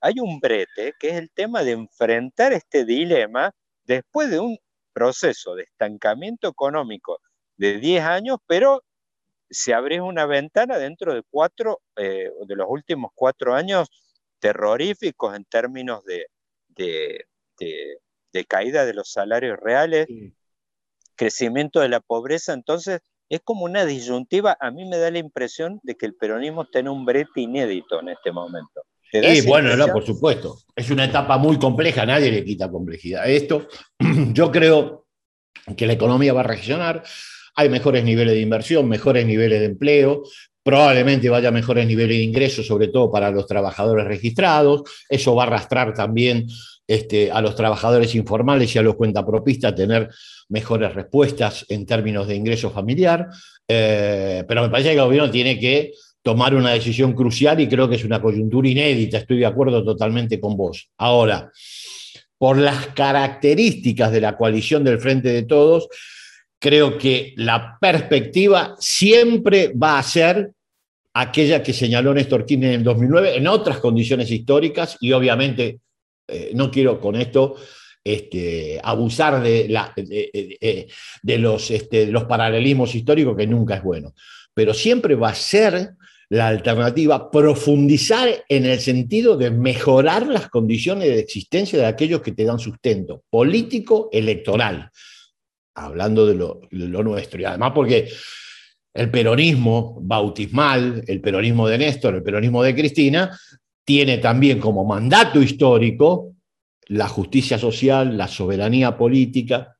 hay un brete que es el tema de enfrentar este dilema después de un proceso de estancamiento económico de 10 años, pero se abre una ventana dentro de cuatro, eh, de los últimos cuatro años terroríficos en términos de, de, caída de los salarios reales, crecimiento de la pobreza. Entonces, es como una disyuntiva. A mí me da la impresión de que el peronismo está en un brete inédito en este momento. Y bueno, no, por supuesto. Es una etapa muy compleja, nadie le quita complejidad a esto. Yo creo que la economía va a reaccionar, hay mejores niveles de inversión, mejores niveles de empleo, probablemente vaya mejores niveles de ingresos, sobre todo para los trabajadores registrados, eso va a arrastrar también este, a los trabajadores informales y a los cuentapropistas tener mejores respuestas en términos de ingreso familiar, eh, pero me parece que el gobierno tiene que tomar una decisión crucial y creo que es una coyuntura inédita, estoy de acuerdo totalmente con vos. Ahora, por las características de la coalición del Frente de Todos, creo que la perspectiva siempre va a ser aquella que señaló Néstor Kirchner en 2009, en otras condiciones históricas, y obviamente eh, no quiero con esto abusar de, de, los, paralelismos históricos, que nunca es bueno, pero siempre va a ser la alternativa, profundizar en el sentido de mejorar las condiciones de existencia de aquellos que te dan sustento político, electoral, hablando de lo, nuestro. Y además porque el peronismo bautismal, el peronismo de Néstor, el peronismo de Cristina, tiene también como mandato histórico la justicia social, la soberanía política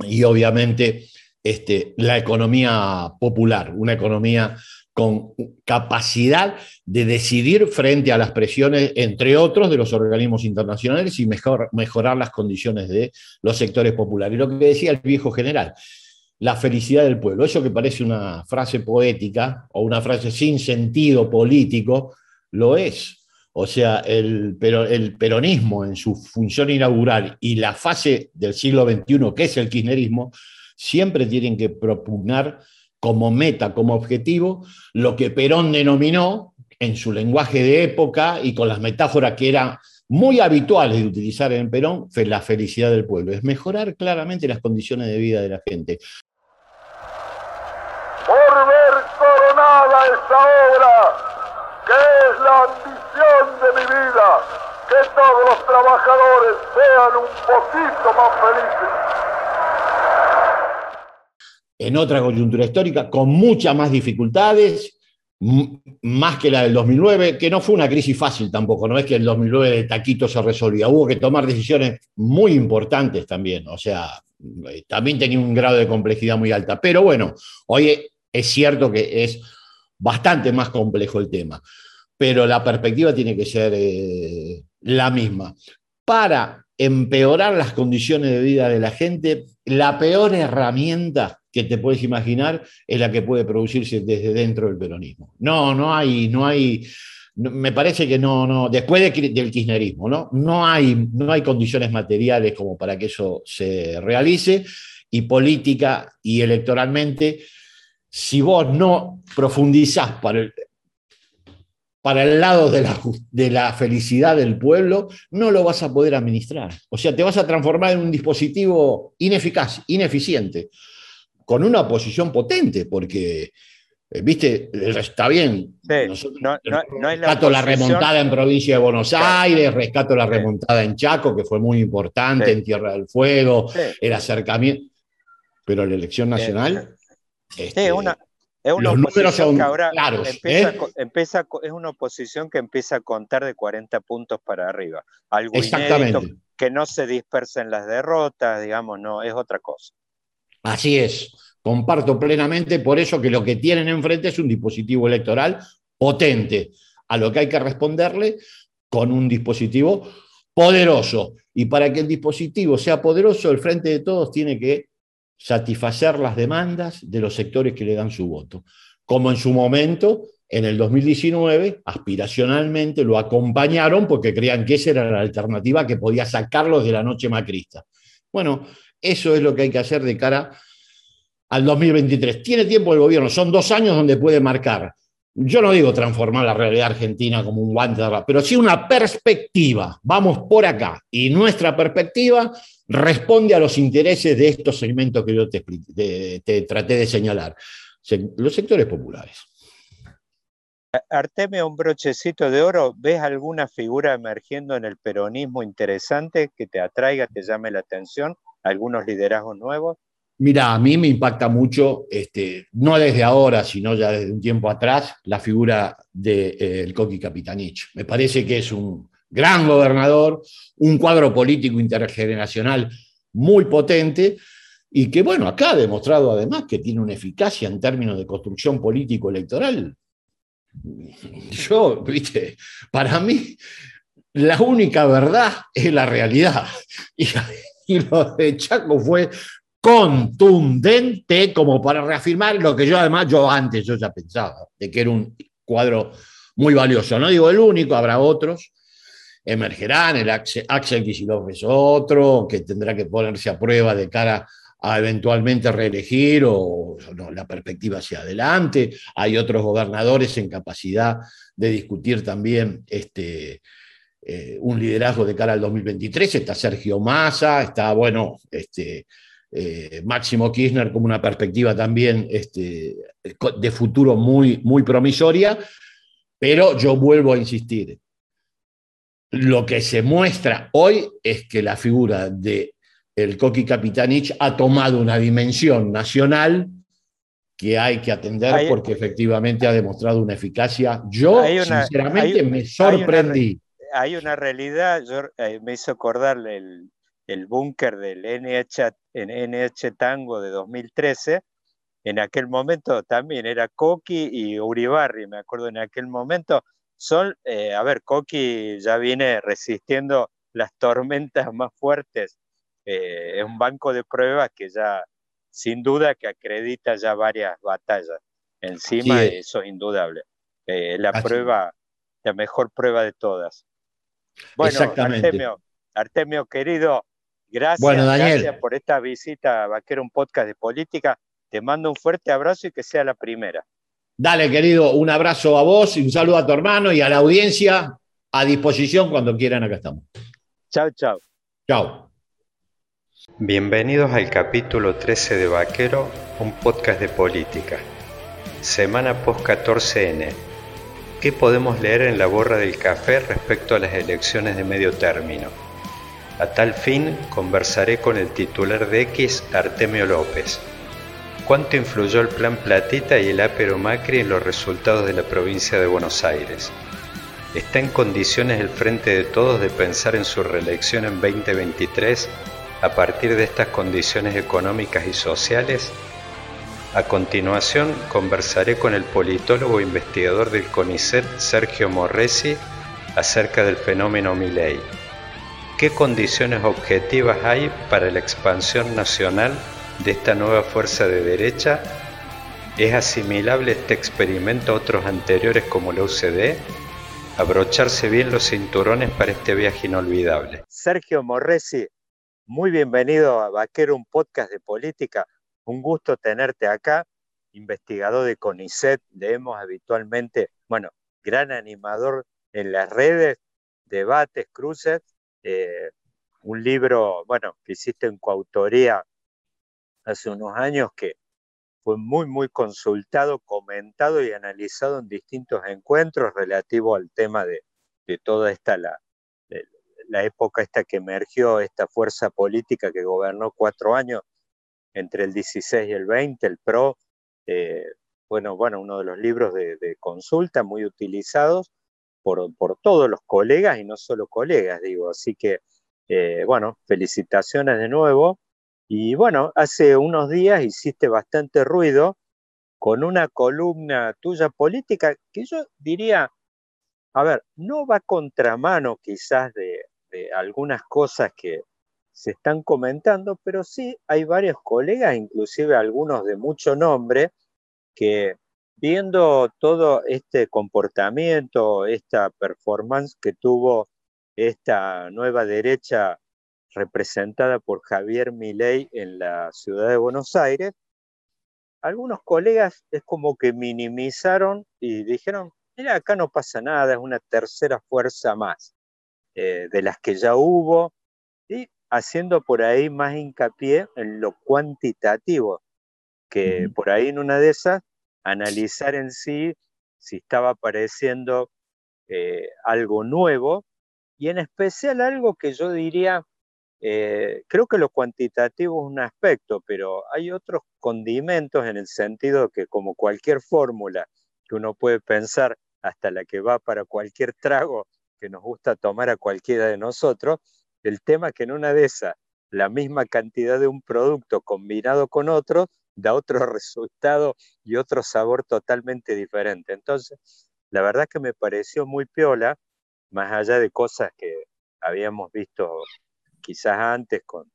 y obviamente este, la economía popular, una economía con capacidad de decidir frente a las presiones, entre otros, de los organismos internacionales y mejorar las condiciones de los sectores populares. Y lo que decía el viejo general, la felicidad del pueblo, eso que parece una frase poética o una frase sin sentido político, lo es. O sea, el, el peronismo en su función inaugural y la fase del siglo XXI, que es el kirchnerismo, siempre tienen que propugnar como meta, como objetivo, lo que Perón denominó en su lenguaje de época y con las metáforas que eran muy habituales de utilizar en Perón, la felicidad del pueblo. Es mejorar claramente las condiciones de vida de la gente. Por ver coronada esta obra, es la ambición de mi vida, que todos los trabajadores sean un poquito más felices. En otra coyuntura histórica, con muchas más dificultades, más que la del 2009, que no fue una crisis fácil tampoco, no es que el 2009 de taquito se resolvía, hubo que tomar decisiones muy importantes también, o sea, eh, también tenía un grado de complejidad muy alta, pero bueno, hoy es cierto que es bastante más complejo el tema, pero la perspectiva tiene que ser eh, la misma. Para empeorar las condiciones de vida de la gente, la peor herramienta que te puedes imaginar es la que puede producirse desde dentro del peronismo. No, no hay, no hay, me parece que no, no, después del kirchnerismo, ¿no? No hay, no hay condiciones materiales como para que eso se realice y política y electoralmente, si vos no profundizás para el, para el lado de la, de la, felicidad del pueblo, no lo vas a poder administrar. O sea, te vas a transformar en un dispositivo ineficaz, ineficiente, con una oposición potente, porque, eh, viste, está bien. rescato la, remontada en provincia de Buenos Aires, rescato la remontada en Chaco, que fue muy importante, en Tierra del Fuego, el acercamiento. Pero la elección nacional. Este, una, es una oposición que ahora empieza, ¿eh? empieza, es una oposición que empieza a contar de 40 puntos para arriba. Algo inédito, que no se dispersen las derrotas, digamos, no, es otra cosa. Así es, comparto plenamente, por eso que lo que tienen enfrente es un dispositivo electoral potente, a lo que hay que responderle con un dispositivo poderoso. Y para que el dispositivo sea poderoso, el frente de todos tiene que satisfacer las demandas de los sectores que le dan su voto. Como en su momento, en el 2019, aspiracionalmente lo acompañaron porque creían que esa era la alternativa que podía sacarlos de la noche macrista. Bueno, eso es lo que hay que hacer de cara al 2023. Tiene tiempo el gobierno, son dos años donde puede marcar. Yo no digo transformar la realidad argentina como un guante de pero sí una perspectiva. Vamos por acá. Y nuestra perspectiva responde a los intereses de estos segmentos que yo te, traté de señalar, los sectores populares. Artemio, un brochecito de oro, ¿ves alguna figura emergiendo en el peronismo interesante que te atraiga, te llame la atención? ¿Algunos liderazgos nuevos? Mira, a mí me impacta mucho, este, no desde ahora, sino ya desde un tiempo atrás, la figura del de, eh, Coqui Capitanich. Me parece que es un gran gobernador, un cuadro político intergeneracional muy potente y que, bueno, acá ha demostrado además que tiene una eficacia en términos de construcción político-electoral. Yo, viste, para mí la única verdad es la realidad. Y, y lo de Chaco fue contundente como para reafirmar lo que yo además yo antes yo ya pensaba, de que era un cuadro muy valioso. No digo el único, habrá otros, emergerán, el Axel Kicillof es otro, que tendrá que ponerse a prueba de cara a eventualmente reelegir o no, la perspectiva hacia adelante. Hay otros gobernadores en capacidad de discutir también este, eh, un liderazgo de cara al 2023. Está Sergio Massa, está, bueno, este, eh, Máximo Kirchner como una perspectiva también este, de futuro muy, muy promisoria, pero yo vuelvo a insistir, lo que se muestra hoy es que la figura de el Coqui Capitanich ha tomado una dimensión nacional que hay que atender porque efectivamente ha demostrado una eficacia. Yo, sinceramente, me sorprendí. Hay una, realidad, yo, eh, me hizo acordarle el, el búnker del NH, NH Tango de 2013, en aquel momento también era Coqui y Uribarri, me acuerdo en aquel momento. Son, eh, a ver, Coqui ya viene resistiendo las tormentas más fuertes. Eh, es un banco de pruebas que ya, sin duda, que acredita ya varias batallas. Encima, eso es indudable. Eh, la prueba, la mejor prueba de todas. Bueno, Artemio, Artemio, querido, Gracias, por esta visita a Vaquero, un podcast de política. Te mando un fuerte abrazo y que sea la primera. Dale, querido, un abrazo a vos y un saludo a tu hermano y a la audiencia. A disposición cuando quieran, acá estamos. Chao, chao. Chao. Bienvenidos al capítulo 13 de Vaquero, un podcast de política. Semana post 14N. ¿Qué podemos leer en la borra del café respecto a las elecciones de medio término? A tal fin, conversaré con el titular de X, Artemio López. ¿Cuánto influyó el Plan Platita y el Apero Macri en los resultados de la provincia de Buenos Aires? ¿Está en condiciones el Frente de Todos de pensar en su reelección en 2023 a partir de estas condiciones económicas y sociales? A continuación, conversaré con el politólogo e investigador del CONICET, Sergio Morresi, acerca del fenómeno Milei. ¿Qué condiciones objetivas hay para la expansión nacional de esta nueva fuerza de derecha? ¿Es asimilable este experimento a otros anteriores como la UCD? Abrocharse bien los cinturones para este viaje inolvidable. Sergio Morresi, muy bienvenido a Vaquero, un podcast de política. Un gusto tenerte acá, investigador de CONICET, leemos habitualmente, bueno, gran animador en las redes, debates, cruces, eh, un libro, bueno, que hiciste en coautoría hace unos años que fue muy, muy consultado, comentado y analizado en distintos encuentros relativo al tema de, toda esta, la, la época esta que emergió, esta fuerza política que gobernó cuatro años entre el 16 y el 20, el PRO, eh, bueno, bueno, uno de los libros de, de consulta muy utilizados por, todos los colegas y no solo colegas, digo. Así que, eh, bueno, felicitaciones de nuevo. Y bueno, hace unos días hiciste bastante ruido con una columna tuya política que yo diría, a ver, no va contramano quizás de, de algunas cosas que se están comentando, pero sí hay varios colegas, inclusive algunos de mucho nombre, que viendo todo este comportamiento, esta performance que tuvo esta nueva derecha representada por Javier Milei en la ciudad de Buenos Aires, algunos colegas es como que minimizaron y dijeron, mira, acá no pasa nada, es una tercera fuerza más eh, de las que ya hubo, y haciendo por ahí más hincapié en lo cuantitativo, que por ahí en una de esas analizar en sí si estaba apareciendo eh, algo nuevo y en especial algo que yo diría eh, creo que lo cuantitativo es un aspecto, pero hay otros condimentos en el sentido que como cualquier fórmula que uno puede pensar, hasta la que va para cualquier trago que nos gusta tomar a cualquiera de nosotros, el tema que en una de esas, la misma cantidad de un producto combinado con otro, da otro resultado y otro sabor totalmente diferente. Entonces, la verdad que me pareció muy piola, más allá de cosas que habíamos visto quizás antes, con,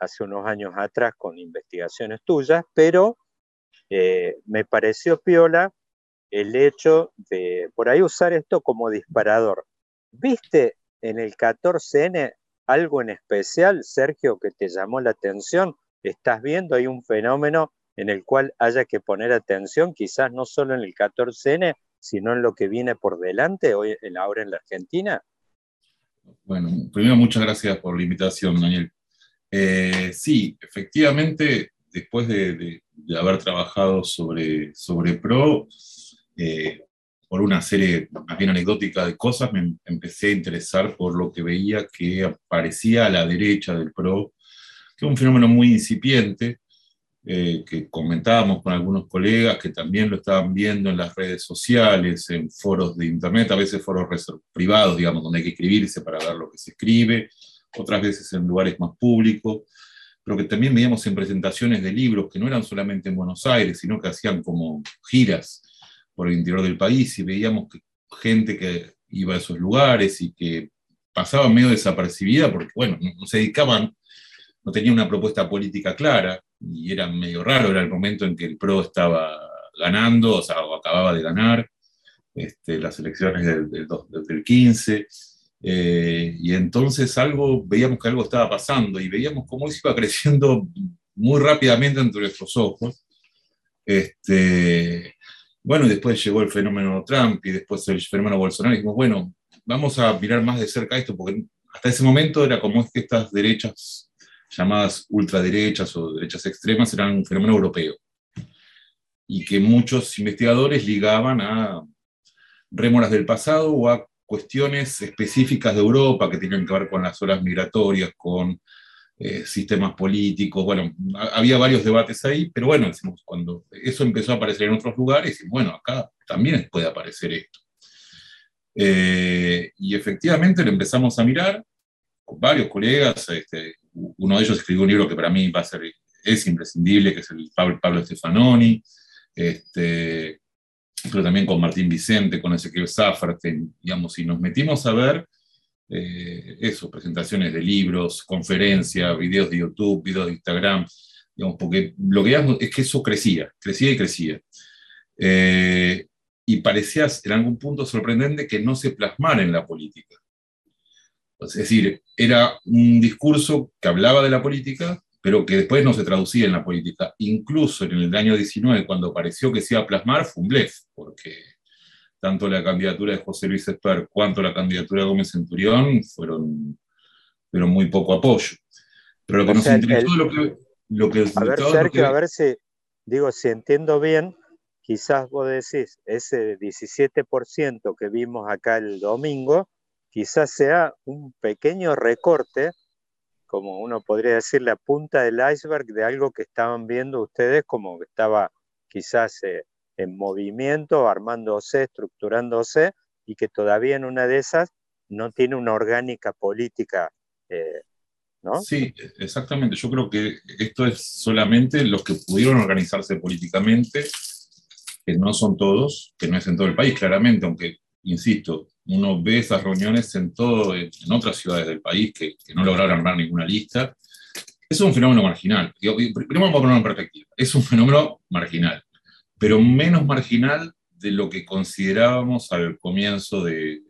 hace unos años atrás, con investigaciones tuyas, pero eh, me pareció piola el hecho de por ahí usar esto como disparador. ¿Viste en el 14N algo en especial, Sergio, que te llamó la atención? ¿Estás viendo ahí un fenómeno en el cual haya que poner atención, quizás no solo en el 14N, sino en lo que viene por delante hoy, ahora en la Argentina? Bueno, primero muchas gracias por la invitación, Daniel. Eh, sí, efectivamente, después de, haber trabajado sobre, sobre PRO, eh, por una serie más bien anecdótica de cosas, me empecé a interesar por lo que veía que aparecía a la derecha del PRO, un fenómeno muy incipiente, eh, que comentábamos con algunos colegas que también lo estaban viendo en las redes sociales, en foros de internet, a veces foros privados, digamos, donde hay que escribirse para ver lo que se escribe, otras veces en lugares más públicos, pero que también veíamos en presentaciones de libros que no eran solamente en Buenos Aires, sino que hacían como giras por el interior del país y veíamos que gente que iba a esos lugares y que pasaba medio desapercibida porque, bueno, no se dedicaban, no tenían una propuesta política clara, y era medio raro, era el momento en que el PRO estaba ganando, o sea, acababa de ganar este, las elecciones del, del, 15, eh, y entonces algo, veíamos que algo estaba pasando y veíamos cómo eso iba creciendo muy rápidamente entre nuestros ojos. Este, bueno, después llegó el fenómeno Trump y después el fenómeno Bolsonaro y dijimos, bueno, vamos a mirar más de cerca esto, porque hasta ese momento era como es que estas derechas llamadas ultraderechas o derechas extremas eran un fenómeno europeo y que muchos investigadores ligaban a rémoras del pasado o a cuestiones específicas de Europa que tienen que ver con las olas migratorias, con eh, sistemas políticos. Bueno, había varios debates ahí, pero bueno, cuando eso empezó a aparecer en otros lugares, bueno, acá también puede aparecer esto. Eh, y efectivamente lo empezamos a mirar con varios colegas, este, uno de ellos escribió un libro que para mí va a ser, es imprescindible, que es el Pablo, Pablo Stefanoni, este, pero también con Martín Vicente, con Ezequiel Zafra, digamos, y nos metimos a ver eh, eso, presentaciones de libros, conferencias, videos de YouTube, videos de Instagram, digamos, porque lo que veíamos es que eso crecía, crecía y crecía. Eh, y parecía en algún punto sorprendente que no se plasmara en la política. Es decir, era un discurso que hablaba de la política, pero que después no se traducía en la política. Incluso en el año 19, cuando pareció que se iba a plasmar, fue un blef, porque tanto la candidatura de José Luis Esper cuanto la candidatura de Gómez Centurión fueron, fueron muy poco apoyo. Pero lo que nos interesó, lo que, lo que... A ver, Sergio, a ver si, digo, si entiendo bien, quizás vos decís, ese 17% que vimos acá el domingo, quizás sea un pequeño recorte, como uno podría decir, la punta del iceberg de algo que estaban viendo ustedes como que estaba quizás eh, en movimiento, armándose, estructurándose, y que todavía en una de esas no tiene una orgánica política. Eh, ¿No? Sí, exactamente. Yo creo que esto es solamente los que pudieron organizarse políticamente, que no son todos, que no es en todo el país, claramente, aunque, insisto, uno ve esas reuniones en, todo, en otras ciudades del país que, no lograron armar ninguna lista. Es un fenómeno marginal. Primero vamos a ponerlo en perspectiva. Es un fenómeno marginal, pero menos marginal de lo que considerábamos al comienzo de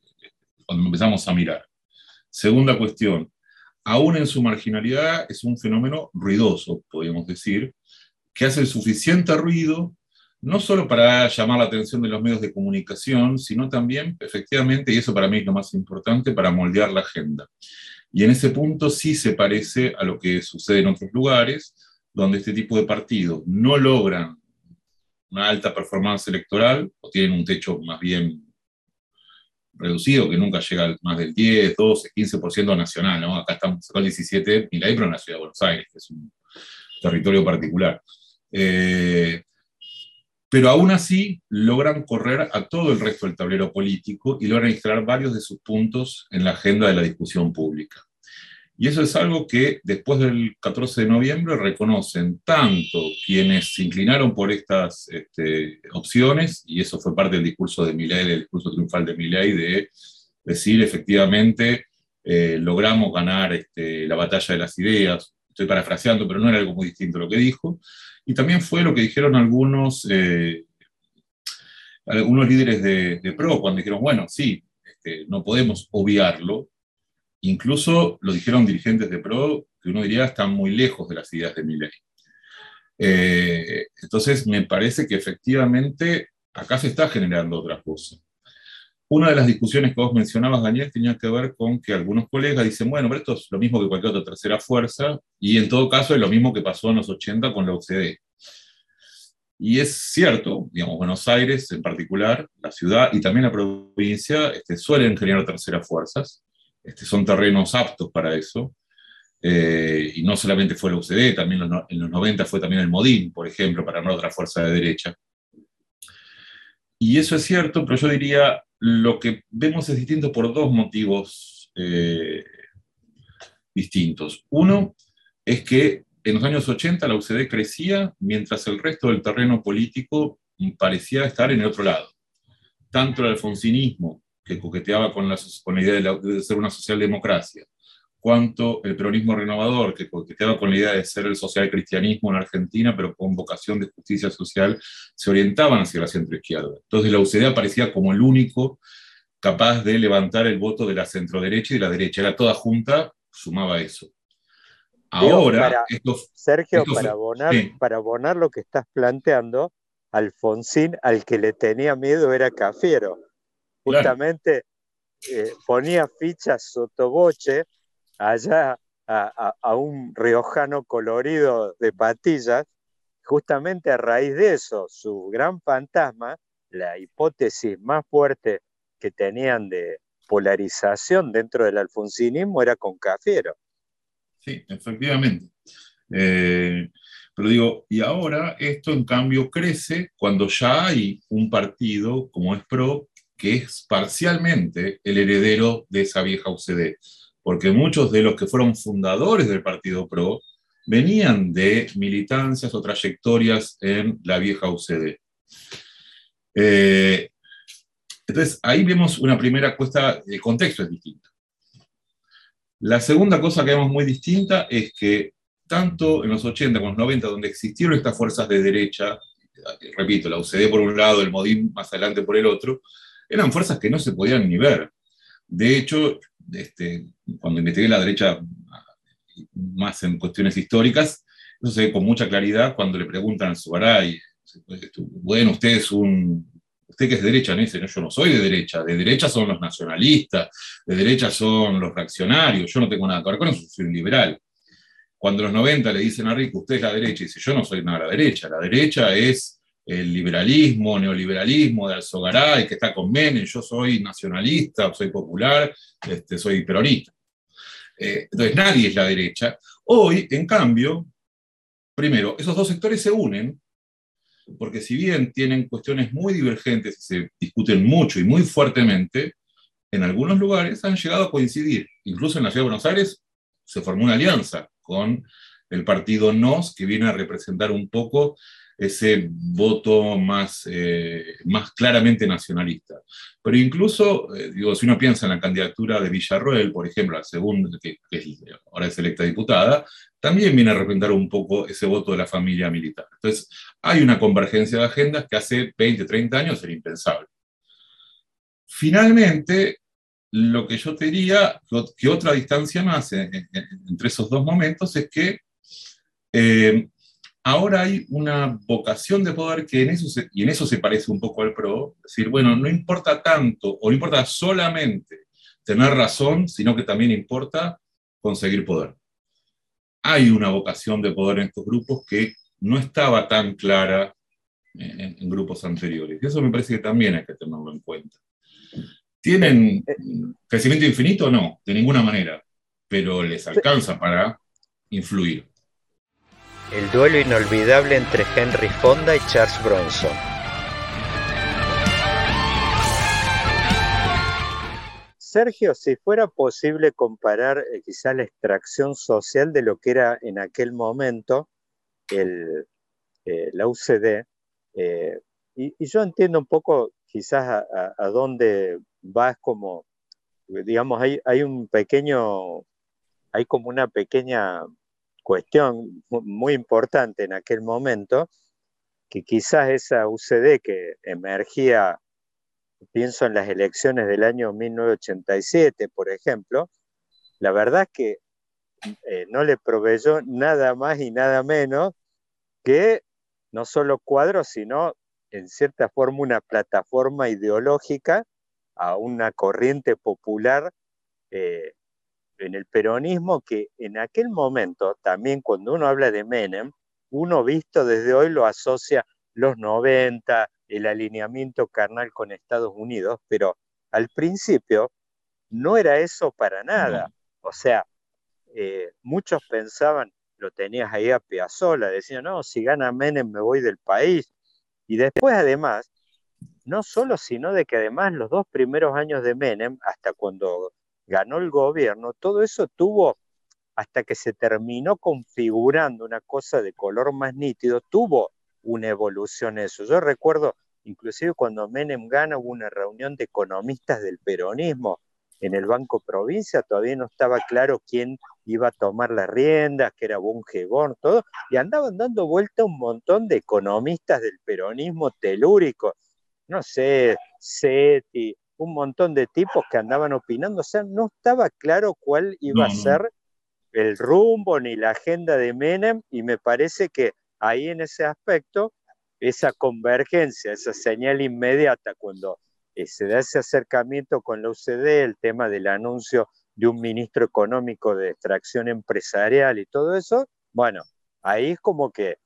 cuando empezamos a mirar. Segunda cuestión, aún en su marginalidad es un fenómeno ruidoso, podríamos decir, que hace el suficiente ruido no solo para llamar la atención de los medios de comunicación, sino también, efectivamente, y eso para mí es lo más importante, para moldear la agenda. Y en ese punto sí se parece a lo que sucede en otros lugares, donde este tipo de partidos no logran una alta performance electoral o tienen un techo más bien reducido, que nunca llega más del 10, 12, 15% nacional, ¿no? Acá estamos con el 17, Milay, pero en la ciudad de Buenos Aires, que es un territorio particular. Eh, pero aún así logran correr a todo el resto del tablero político y logran instalar varios de sus puntos en la agenda de la discusión pública. Y eso es algo que después del 14 de noviembre reconocen tanto quienes se inclinaron por estas este, opciones, y eso fue parte del discurso de Milei, del discurso triunfal de Milei, de decir efectivamente eh, logramos ganar este, la batalla de las ideas, estoy parafraseando, pero no era algo muy distinto lo que dijo, y también fue lo que dijeron algunos, eh, algunos líderes de, PRO cuando dijeron, bueno, sí, este, no podemos obviarlo. Incluso lo dijeron dirigentes de PRO, que uno diría están muy lejos de las ideas de mi ley. Eh, entonces, me parece que efectivamente acá se está generando otra cosa. Una de las discusiones que vos mencionabas, Daniel, tenía que ver con que algunos colegas dicen, bueno, pero esto es lo mismo que cualquier otra tercera fuerza, y en todo caso es lo mismo que pasó en los 80 con la OCDE. Y es cierto, digamos, Buenos Aires en particular, la ciudad y también la provincia este, suelen generar terceras fuerzas, este, son terrenos aptos para eso, eh, y no solamente fue la UCD, también en los 90 fue también el Modín, por ejemplo, para no otra fuerza de derecha. Y eso es cierto, pero yo diría, lo que vemos es distinto por dos motivos eh, distintos. Uno es que en los años 80 la UCD crecía mientras el resto del terreno político parecía estar en el otro lado. Tanto el alfonsinismo, que coqueteaba con la, idea de, de ser una socialdemocracia, cuanto el peronismo renovador, que coqueteaba con la idea de ser el socialcristianismo en Argentina, pero con vocación de justicia social, se orientaban hacia la centroizquierda. Entonces la UCD aparecía como el único capaz de levantar el voto de la centroderecha y de la derecha. Era toda junta, sumaba eso. Ahora, Sergio, para, abonar, para abonar lo que estás planteando, Alfonsín al que le tenía miedo era Cafiero. Justamente eh, ponía fichas sotoboche allá a, un riojano colorido de patillas, justamente a raíz de eso, su gran fantasma, la hipótesis más fuerte que tenían de polarización dentro del alfonsinismo era con Cafiero. Sí, efectivamente. Eh, pero digo, y ahora esto en cambio crece cuando ya hay un partido como es PRO que es parcialmente el heredero de esa vieja UCD porque muchos de los que fueron fundadores del Partido PRO venían de militancias o trayectorias en la vieja UCD. Eh, entonces, ahí vemos una primera cuesta, el contexto es distinto. La segunda cosa que vemos muy distinta es que tanto en los 80 como en los 90, donde existieron estas fuerzas de derecha, repito, la UCD por un lado, el MODIM más adelante por el otro, eran fuerzas que no se podían ni ver. De hecho, este, cuando investigué la derecha más en cuestiones históricas, eso se ve con mucha claridad cuando le preguntan a Subaray, bueno, usted es un, usted que es de derecha, no dice, no, yo no soy de derecha, de derecha son los nacionalistas, de derecha son los reaccionarios, yo no tengo nada que ver con eso, soy un liberal. Cuando los 90 le dicen a Rico, usted es la derecha, dice, yo no soy nada la derecha, la derecha es el liberalismo, neoliberalismo de Alzogaray, que está con Menem, yo soy nacionalista, soy popular, este, soy peronista. Eh, entonces nadie es la derecha. Hoy, en cambio, primero, esos dos sectores se unen, porque si bien tienen cuestiones muy divergentes y se discuten mucho y muy fuertemente, en algunos lugares han llegado a coincidir. Incluso en la ciudad de Buenos Aires se formó una alianza con el partido NOS, que viene a representar un poco ese voto más, eh, más claramente nacionalista. Pero incluso, eh, digo, si uno piensa en la candidatura de Villarroel, por ejemplo, la segunda, que, ahora es electa diputada, también viene a representar un poco ese voto de la familia militar. Entonces, hay una convergencia de agendas que hace 20, 30 años era impensable. Finalmente, lo que yo te diría, que otra distancia más entre esos dos momentos es que eh, ahora hay una vocación de poder que en eso se, y en eso se parece un poco al PRO, decir, bueno, no importa tanto o no importa solamente tener razón, sino que también importa conseguir poder. Hay una vocación de poder en estos grupos que no estaba tan clara en, grupos anteriores. Y eso me parece que también hay que tenerlo en cuenta. ¿Tienen eh, crecimiento infinito? No, de ninguna manera, pero les alcanza para influir. El duelo inolvidable entre Henry Fonda y Charles Bronson. Sergio, si fuera posible comparar eh, quizá la extracción social de lo que era en aquel momento el, eh, la UCD, y, yo entiendo un poco quizás a, a dónde vas como, digamos, hay, hay un pequeño, hay como una pequeña cuestión muy importante en aquel momento, que quizás esa UCD que emergía, pienso en las elecciones del año 1987, por ejemplo, la verdad es que eh, no le proveyó nada más y nada menos que no solo cuadros, sino en cierta forma una plataforma ideológica a una corriente popular eh, en el peronismo que en aquel momento, también cuando uno habla de Menem, uno visto desde hoy lo asocia los 90, el alineamiento carnal con Estados Unidos, pero al principio no era eso para nada. O sea, eh, muchos pensaban, lo tenías ahí a Piazzola, decían, no, si gana Menem me voy del país. Y después además no solo, sino de que además los dos primeros años de Menem, hasta cuando ganó el gobierno, todo eso tuvo, hasta que se terminó configurando una cosa de color más nítido, tuvo una evolución eso. Yo recuerdo, inclusive cuando Menem gana, hubo una reunión de economistas del peronismo en el Banco Provincia, todavía no estaba claro quién iba a tomar las riendas, que era Bungebón, todo, y andaban dando vuelta un montón de economistas del peronismo telúrico, no sé, SETI, un montón de tipos que andaban opinando, o sea, no estaba claro cuál iba a ser el rumbo ni la agenda de Menem, y me parece que ahí en ese aspecto, esa convergencia, esa señal inmediata cuando eh, se da ese acercamiento con la UCD, el tema del anuncio de un ministro económico de extracción empresarial y todo eso, bueno, ahí es como que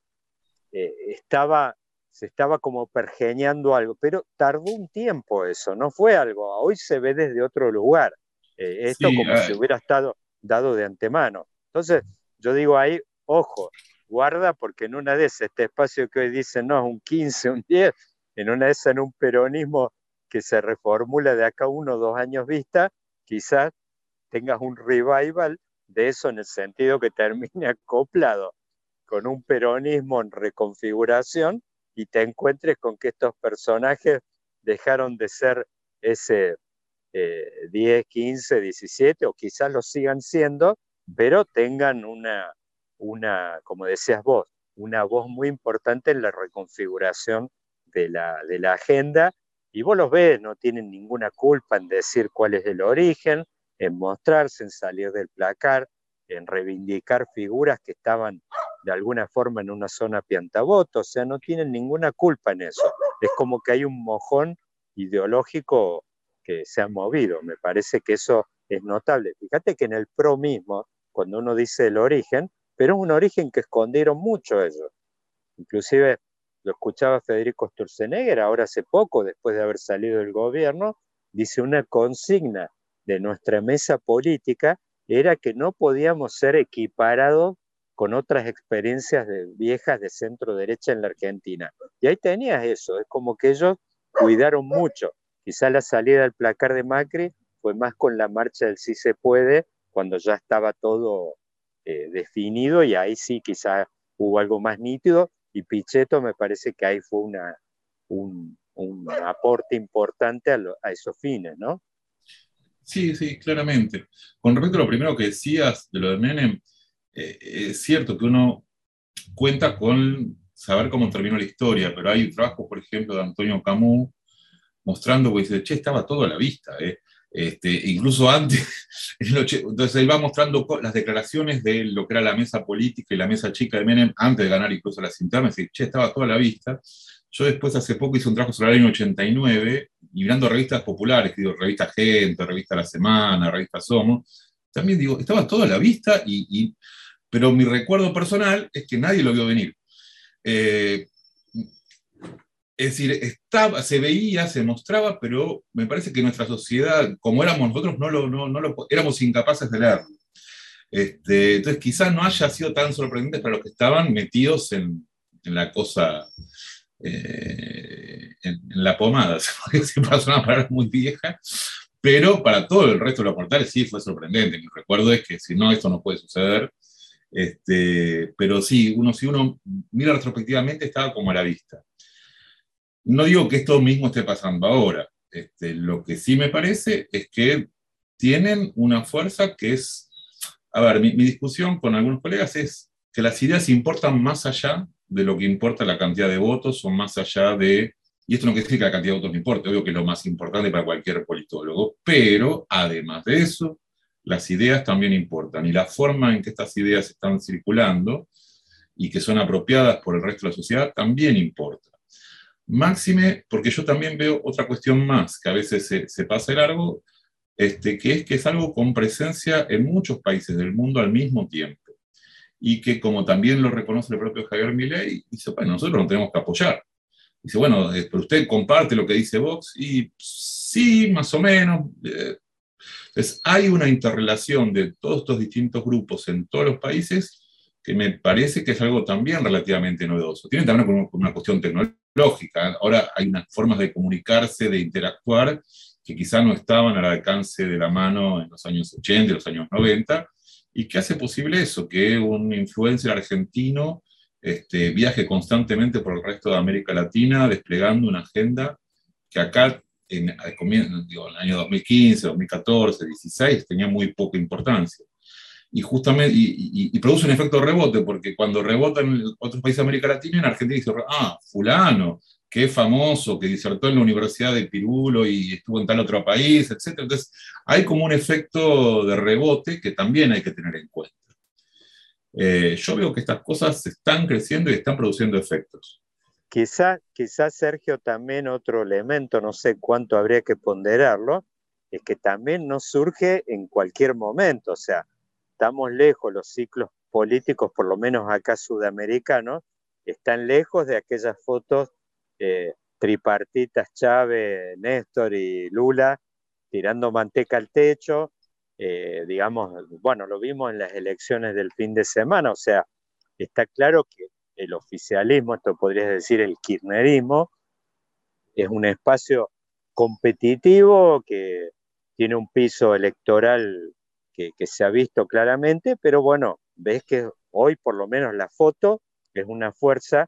eh, estaba se estaba como pergeñando algo, pero tardó un tiempo eso, no fue algo, hoy se ve desde otro lugar, eh, esto como si hubiera estado dado de antemano. Entonces, yo digo ahí, ojo, guarda, porque en una de esas, este espacio que hoy dicen, no, es un 15, un 10, en una de esas, en un peronismo que se reformula de acá uno o dos años vista, quizás tengas un revival de eso en el sentido que termine acoplado con un peronismo en reconfiguración y te encuentres con que estos personajes dejaron de ser ese 10, 15, 17 o quizás lo sigan siendo, pero tengan una, una, como decías vos, una voz muy importante en la reconfiguración de la, de la agenda y vos los ves, no tienen ninguna culpa en decir cuál es el origen, en mostrarse, en salir del placar, en reivindicar figuras que estaban de alguna forma en una zona piantaboto, o sea, no tienen ninguna culpa en eso. Es como que hay un mojón ideológico que se ha movido, me parece que eso es notable. Fíjate que en el PRO mismo, cuando uno dice el origen, pero es un origen que escondieron mucho ellos. Inclusive lo escuchaba Federico Sturzenegger ahora hace poco, después de haber salido del gobierno, dice una consigna de nuestra mesa política era que no podíamos ser equiparados con otras experiencias de, viejas de centro derecha en la Argentina. Y ahí tenías eso, es como que ellos cuidaron mucho. Quizá la salida del placar de Macri fue más con la marcha del sí se puede, cuando ya estaba todo eh, definido y ahí sí quizá hubo algo más nítido y Pichetto me parece que ahí fue un, aporte importante a, a esos fines, ¿no? Sí, sí, claramente. Con respecto a lo primero que decías de lo de Menem, eh, es cierto que uno cuenta con saber cómo terminó la historia, pero hay trabajos, por ejemplo, de Antonio Camus mostrando, que dice, che, estaba todo a la vista, eh". este, incluso antes, entonces él va mostrando las declaraciones de lo que era la mesa política y la mesa chica de Menem antes de ganar incluso las internas, dice, che, estaba todo a la vista. Yo después hace poco hice un trabajo sobre el año 89 y mirando revistas populares, digo, revista Gente, revista La Semana, revista Somos, también digo, estaba todo a la vista, y, pero mi recuerdo personal es que nadie lo vio venir. Eh, es decir, estaba, se veía, se mostraba, pero me parece que nuestra sociedad, como éramos nosotros, no lo, no, lo, éramos incapaces de leerlo. Este, entonces, quizás no haya sido tan sorprendente para los que estaban metidos en, en la cosa, eh, en, la pomada, se pasó una palabra muy vieja, pero para todo el resto de los portales sí fue sorprendente. Mi recuerdo es que si no, esto no puede suceder. Este, pero sí, uno, si uno mira retrospectivamente, estaba como a la vista. No digo que esto mismo esté pasando ahora. Este, lo que sí me parece es que tienen una fuerza que es, a ver, mi, discusión con algunos colegas es que las ideas importan más allá de lo que importa la cantidad de votos o más allá de, y esto no quiere decir que la cantidad de votos no importe, obvio que es lo más importante para cualquier politólogo, pero además de eso, las ideas también importan y la forma en que estas ideas están circulando y que son apropiadas por el resto de la sociedad también importa. Máxime, porque yo también veo otra cuestión más, que a veces se, pasa el largo, este, que es que es algo con presencia en muchos países del mundo al mismo tiempo. Y que como también lo reconoce el propio Javier Milei, dice, bueno, nosotros no tenemos que apoyar. Dice, bueno, eh, pero usted comparte lo que dice Vox, y sí, más o menos. Eh, entonces, hay una interrelación de todos estos distintos grupos en todos los países que me parece que es algo también relativamente novedoso. Tiene también una cuestión tecnológica. Ahora hay unas formas de comunicarse, de interactuar, que quizá no estaban al alcance de la mano en los años 80, los años 90, y que hace posible eso, que un influencer argentino este, viaje constantemente por el resto de América Latina desplegando una agenda que acá en, en el año 2015, 2014, 2016 tenía muy poca importancia y justamente y, produce un efecto rebote, porque cuando rebota en otros países de América Latina, en Argentina dice, ah, fulano, qué famoso, que disertó en la Universidad de Pirulo y estuvo en tal otro país, etc. Entonces, hay como un efecto de rebote que también hay que tener en cuenta. Eh, yo veo que estas cosas están creciendo y están produciendo efectos. Quizá, quizá, Sergio, también otro elemento, no sé cuánto habría que ponderarlo, es que también no surge en cualquier momento. O sea, estamos lejos, los ciclos políticos, por lo menos acá sudamericanos, están lejos de aquellas fotos eh, tripartitas Chávez, Néstor y Lula tirando manteca al techo, eh, digamos, bueno, lo vimos en las elecciones del fin de semana, o sea, está claro que el oficialismo, esto podría decir el kirchnerismo, es un espacio competitivo que tiene un piso electoral que, se ha visto claramente, pero bueno, ves que hoy por lo menos la foto es una fuerza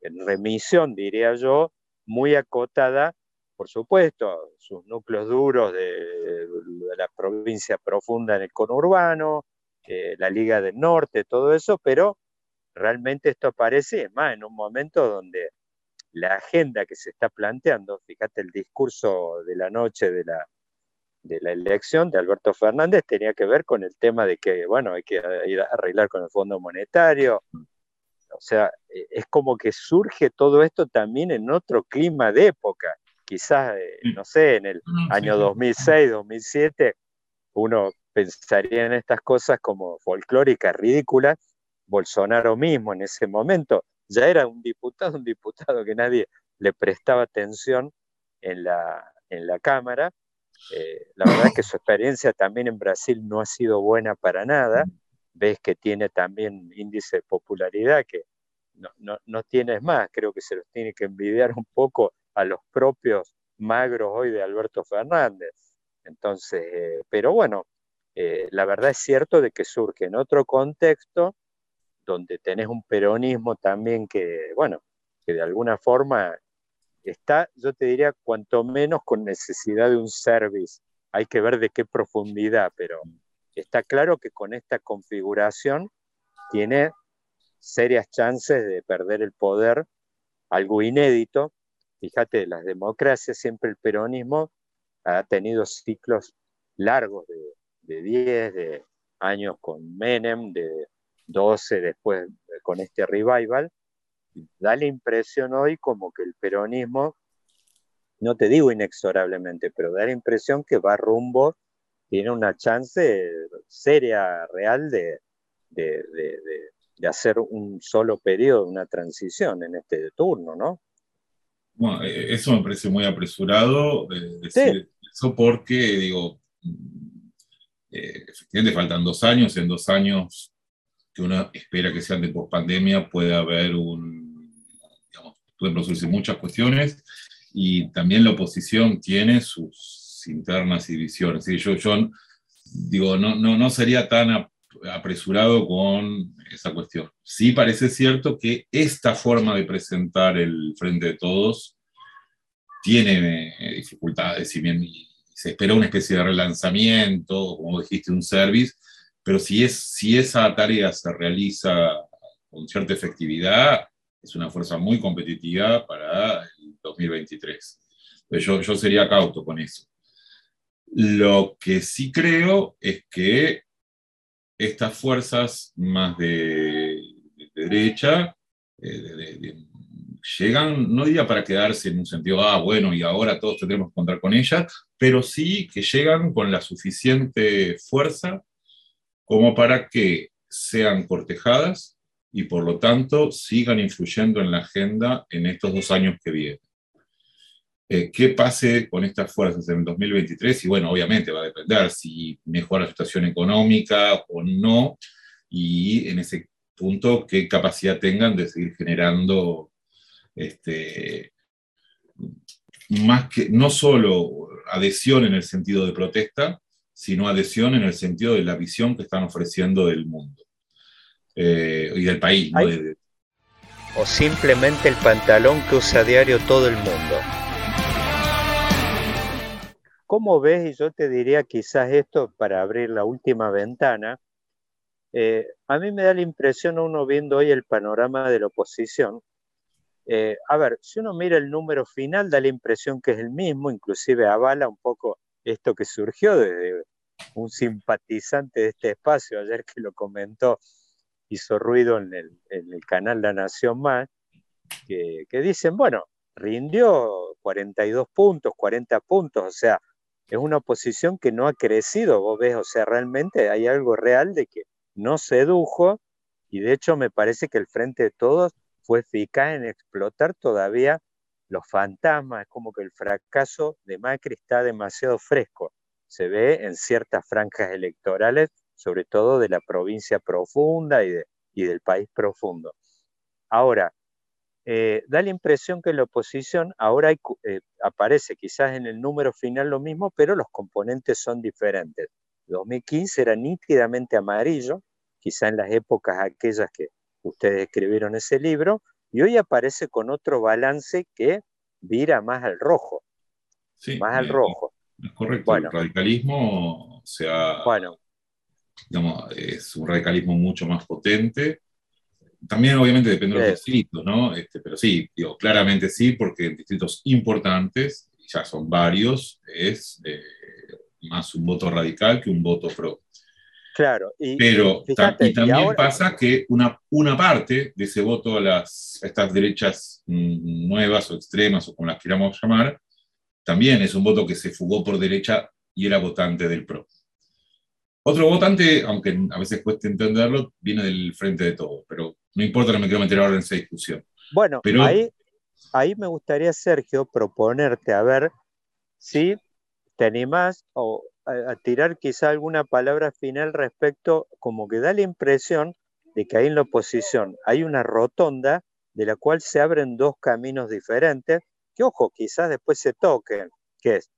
en remisión, diría yo, muy acotada, por supuesto, sus núcleos duros de, la provincia profunda en el conurbano, eh, la Liga del Norte, todo eso, pero realmente esto aparece, más, en un momento donde la agenda que se está planteando, fíjate el discurso de la noche de la, de la elección de Alberto Fernández tenía que ver con el tema de que, bueno, hay que ir a arreglar con el Fondo Monetario. O sea, e, es como que surge todo esto también en otro clima de época. Quizás, eh, no sé, en el año 2006, 2007, uno pensaría en estas cosas como folclóricas, ridículas. Bolsonaro mismo en ese momento ya era un diputado, un diputado que nadie le prestaba atención en la, en la Cámara, eh, la verdad es que su experiencia también en Brasil no ha sido buena para nada. Ves que tiene también índice de popularidad que no, no, no tienes más. Creo que se los tiene que envidiar un poco a los propios magros hoy de Alberto Fernández. Entonces, eh, pero bueno, eh, la verdad es cierto de que surge en otro contexto donde tenés un peronismo también que, bueno, que de alguna forma está, yo te diría, cuanto menos con necesidad de un service. Hay que ver de qué profundidad, pero está claro que con esta configuración tiene serias chances de perder el poder, algo inédito. Fíjate, las democracias, siempre el peronismo ha tenido ciclos largos de, de 10, de años con Menem, de 12 después con este revival, da la impresión hoy como que el peronismo, no te digo inexorablemente, pero da la impresión que va rumbo, tiene una chance seria, real de, de, de, hacer un solo periodo, una transición en este turno, ¿no? Bueno, eh, eso me parece muy apresurado, eh, decir eso porque, digo, eh, efectivamente faltan dos años, en dos años que uno espera que sean de pospandemia puede haber un, digamos, pueden producirse muchas cuestiones y también la oposición tiene sus internas y divisiones. Yo, yo digo, no, no, no sería tan apresurado con esa cuestión. Sí parece cierto que esta forma de presentar el Frente de Todos tiene eh, dificultades, y bien se espera una especie de relanzamiento, como dijiste, un service, pero si, es, si esa tarea se realiza con cierta efectividad, es una fuerza muy competitiva para el 2023. Yo, yo sería cauto con eso. Lo que sí creo es que estas fuerzas más de, derecha eh, llegan, no diría para quedarse en un sentido, ah, bueno, y ahora todos tendremos que contar con ellas, pero sí que llegan con la suficiente fuerza como para que sean cortejadas y por lo tanto sigan influyendo en la agenda en estos dos años que vienen. Eh, ¿Qué pase con estas fuerzas en el 2023? Y bueno, obviamente va a depender si mejora la situación económica o no, y en ese punto qué capacidad tengan de seguir generando este, más que no solo adhesión en el sentido de protesta, sino adhesión en el sentido de la visión que están ofreciendo del mundo eh, y del país. O simplemente el pantalón que usa a diario todo el mundo. ¿Cómo ves? Y yo te diría quizás esto para abrir la última ventana. Eh, a mí me da la impresión, uno viendo hoy el panorama de la oposición, eh, a ver, si uno mira el número final, da la impresión que es el mismo, inclusive avala un poco esto que surgió desde un simpatizante de este espacio, ayer que lo comentó, hizo ruido en el, canal La Nación Más, que, que, dicen, bueno, rindió 42 puntos, 40 puntos, o sea, es una oposición que no ha crecido, vos ves, o sea, realmente hay algo real de que no sedujo, y de hecho me parece que el Frente de Todos fue eficaz en explotar todavía los fantasmas, es como que el fracaso de Macri está demasiado fresco. Se ve en ciertas franjas electorales, sobre todo de la provincia profunda y, del país profundo. Ahora, eh, da la impresión que la oposición ahora eh, aparece quizás en el número final lo mismo, pero los componentes son diferentes. 2015 era nítidamente amarillo, quizá en las épocas aquellas que ustedes escribieron ese libro, y hoy aparece con otro balance que vira más al rojo. Sí, más al rojo. Es correcto, el radicalismo sea, bueno. digamos, es un radicalismo mucho más potente. También obviamente depende de los distritos, ¿no? Este, pero sí, digo, claramente sí, porque en distritos importantes, ya son varios, es eh, más un voto radical que un voto pro. Claro, y, pero también pasa que una, una parte de ese voto a, las, estas derechas mm, nuevas o extremas o como las queramos llamar, también es un voto que se fugó por derecha y era votante del PRO. Otro votante, aunque a veces cueste entenderlo, viene del frente de todo, pero no importa, no me quiero meter ahora en esa discusión. Bueno, pero, ahí, ahí me gustaría, Sergio, proponerte a ver si te animás o a, tirar quizá alguna palabra final respecto, como que da la impresión de que ahí en la oposición hay una rotonda de la cual se abren dos caminos diferentes, que ojo, quizás después se toquen, que es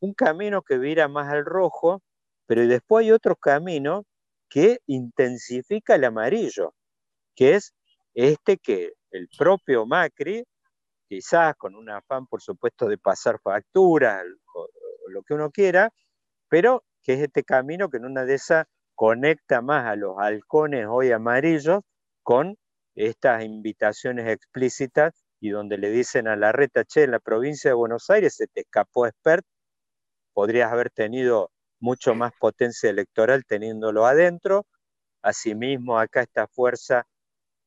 un camino que vira más al rojo, pero después hay otro camino que intensifica el amarillo, que es este que el propio Macri, quizás con un afán, por supuesto, de pasar facturas lo que uno quiera, pero que es este camino que en una de esas conecta más a los halcones hoy amarillos con estas invitaciones explícitas y donde le dicen a la reta, che, en la provincia de Buenos Aires se te escapó expert, podrías haber tenido mucho más potencia electoral teniéndolo adentro. Asimismo, acá esta fuerza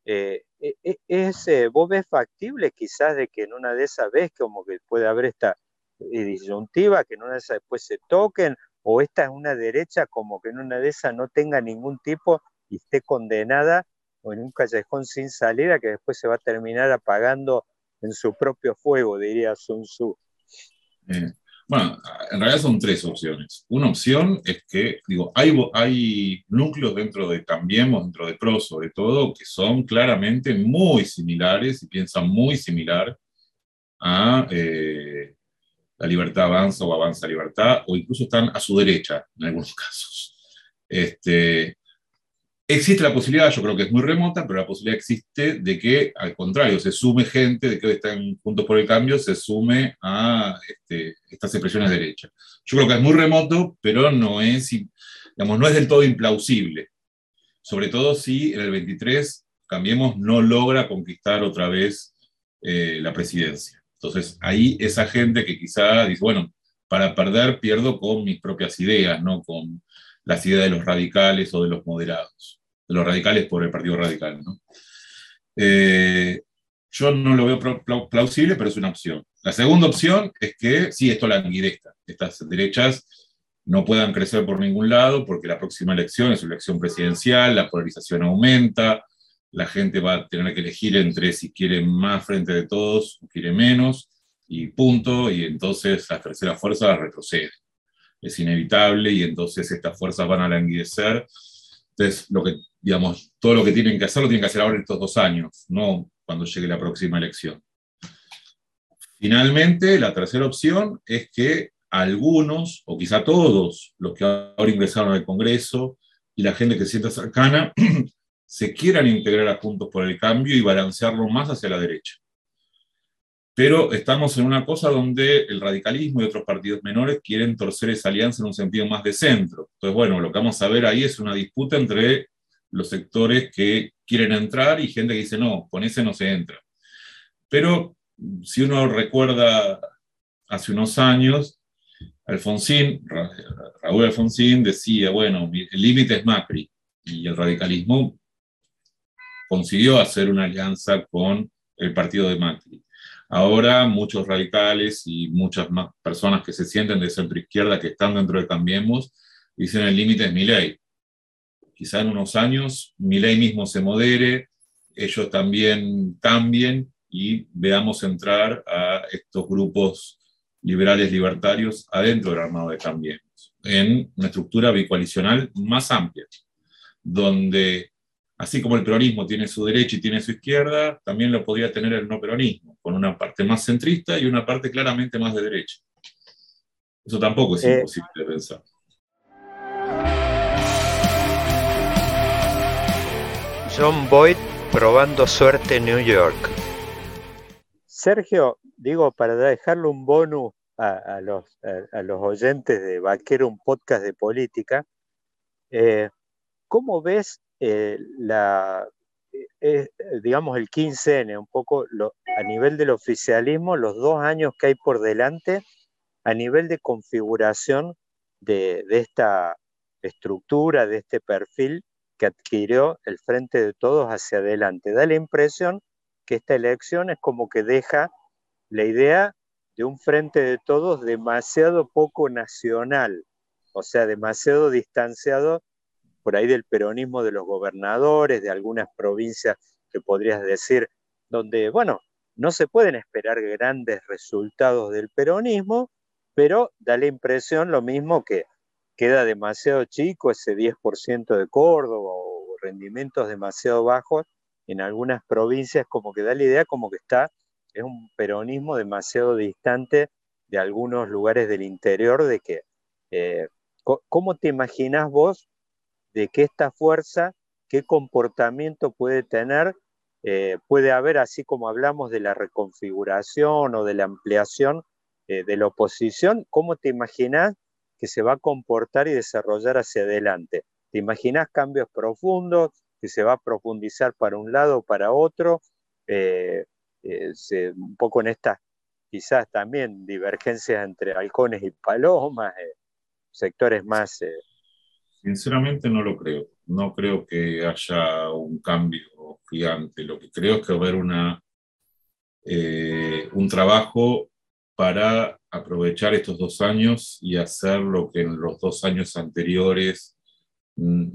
eh, e, e, es, eh, ¿vos ves factible quizás de que en una de esas veces como que puede haber esta eh, disyuntiva, que en una de esas después se toquen, o esta es una derecha como que en una de esas no tenga ningún tipo y esté condenada o en un callejón sin salida que después se va a terminar apagando en su propio fuego, diría Sun Tzu. Eh, bueno, en realidad son tres opciones. Una opción es que, digo, hay, hay núcleos dentro de Cambiemos, dentro de PRO sobre todo, que son claramente muy similares y piensan muy similar a eh, la libertad avanza o avanza libertad, o incluso están a su derecha en algunos casos. Este, Existe la posibilidad, yo creo que es muy remota, pero la posibilidad existe de que, al contrario, se sume gente de que hoy están juntos por el cambio, se sume a este, estas expresiones de derecha. Yo creo que es muy remoto, pero no es, digamos, no es del todo implausible. Sobre todo si en el 23 Cambiemos no logra conquistar otra vez eh, la presidencia. Entonces, ahí esa gente que quizá dice, bueno, para perder pierdo con mis propias ideas, no con las ideas de los radicales o de los moderados, de los radicales por el Partido Radical. ¿no? Eh, yo no lo veo plausible, pero es una opción. La segunda opción es que sí, esto languidezca. Estas derechas no puedan crecer por ningún lado porque la próxima elección es una elección presidencial, la polarización aumenta, la gente va a tener que elegir entre si quiere más frente de todos o quiere menos, y punto, y entonces las terceras fuerzas retroceden es inevitable y entonces estas fuerzas van a languidecer. Entonces, lo que, digamos, todo lo que tienen que hacer lo tienen que hacer ahora estos dos años, no cuando llegue la próxima elección. Finalmente, la tercera opción es que algunos, o quizá todos, los que ahora ingresaron al Congreso y la gente que se sienta cercana, se quieran integrar a Juntos por el Cambio y balancearlo más hacia la derecha. Pero estamos en una cosa donde el radicalismo y otros partidos menores quieren torcer esa alianza en un sentido más de centro. Entonces, bueno, lo que vamos a ver ahí es una disputa entre los sectores que quieren entrar y gente que dice, no, con ese no se entra. Pero si uno recuerda hace unos años, Alfonsín, Raúl Alfonsín decía, bueno, el límite es Macri, y el radicalismo consiguió hacer una alianza con el partido de Macri. Ahora muchos radicales y muchas más personas que se sienten de centro izquierda que están dentro de Cambiemos dicen el límite es mi ley. Quizá en unos años mi ley mismo se modere, ellos también cambien y veamos entrar a estos grupos liberales libertarios adentro del armado de Cambiemos, en una estructura bicoalicional más amplia, donde así como el peronismo tiene su derecha y tiene su izquierda, también lo podría tener el no peronismo, con una parte más centrista y una parte claramente más de derecha. Eso tampoco es eh, imposible de pensar. John Boyd probando suerte en New York. Sergio, digo, para dejarle un bonus a, los, oyentes de Vaquero, un podcast de política, eh, ¿cómo ves eh, la, eh, digamos, el 15N, un poco a nivel del oficialismo, los dos años que hay por delante, a nivel de configuración de, esta estructura, de este perfil que adquirió el Frente de Todos hacia adelante. Da la impresión que esta elección es como que deja la idea de un Frente de Todos demasiado poco nacional, o sea, demasiado distanciado por ahí del peronismo de los gobernadores, de algunas provincias que podrías decir, donde, bueno, no se pueden esperar grandes resultados del peronismo, pero da la impresión lo mismo que queda demasiado chico ese 10% de Córdoba o rendimientos demasiado bajos en algunas provincias, como que da la idea como que está, es un peronismo demasiado distante de algunos lugares del interior, de que, eh, ¿cómo te imaginas vos de que esta fuerza, qué comportamiento puede tener, eh, puede haber, así como hablamos de la reconfiguración o de la ampliación eh, de la oposición, ¿cómo te imaginas que se va a comportar y desarrollar hacia adelante? ¿Te imaginas cambios profundos, que se va a profundizar para un lado o para otro? Eh, un poco en estas quizás también divergencias entre halcones y palomas, sectores más Sinceramente no lo creo. No creo que haya un cambio gigante. Lo que creo es que va a haber una, eh, un trabajo para aprovechar estos dos años y hacer lo que en los dos años anteriores mm,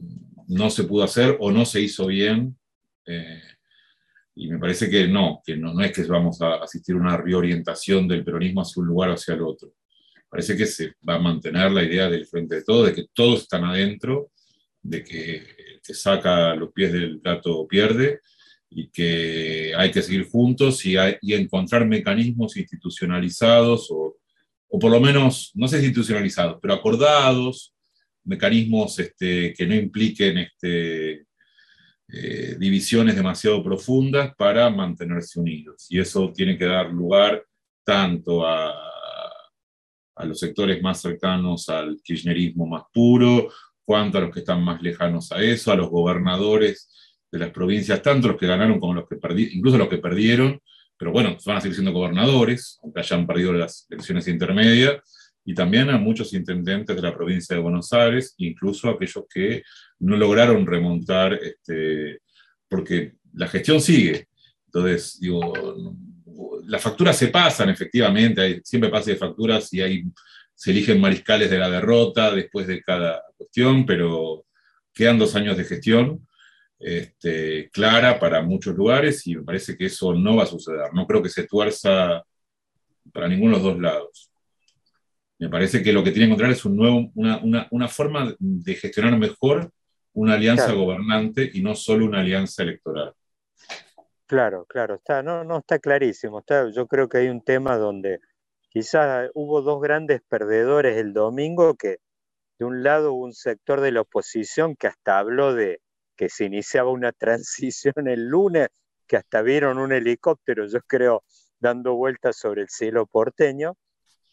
no se pudo hacer o no se hizo bien. Eh, Y me parece que no, que no, no es que vamos a asistir a una reorientación del peronismo hacia un lugar o hacia el otro. Parece que se va a mantener la idea del frente de todos, de que todos están adentro, de que el que saca los pies del gato pierde y que hay que seguir juntos y, y encontrar mecanismos institucionalizados o, o, por lo menos, no sé institucionalizados, pero acordados, mecanismos este, que no impliquen este, eh, divisiones demasiado profundas para mantenerse unidos. Y eso tiene que dar lugar tanto a, a los sectores más cercanos al kirchnerismo más puro, cuanto a los que están más lejanos a eso, a los gobernadores de las provincias, tanto los que ganaron como los que perdieron, incluso los que perdieron, pero bueno, van a seguir siendo gobernadores, aunque hayan perdido las elecciones intermedias, y también a muchos intendentes de la provincia de Buenos Aires, incluso aquellos que no lograron remontar, este, porque la gestión sigue. Entonces, digo, las facturas se pasan, efectivamente, hay, siempre pasa de facturas y hay, se eligen mariscales de la derrota después de cada cuestión, pero quedan dos años de gestión este, clara para muchos lugares y me parece que eso no va a suceder. No creo que se tuerza para ninguno de los dos lados. Me parece que lo que tiene que encontrar es un nuevo, una, forma de gestionar mejor una alianza gobernante y no solo una alianza electoral. Claro, claro, está, no, no está clarísimo. Está, yo creo que hay un tema donde quizás hubo dos grandes perdedores el domingo, que de un lado hubo un sector de la oposición que hasta habló de, que se iniciaba una transición el lunes, que hasta vieron un helicóptero, yo creo, dando vueltas sobre el cielo porteño.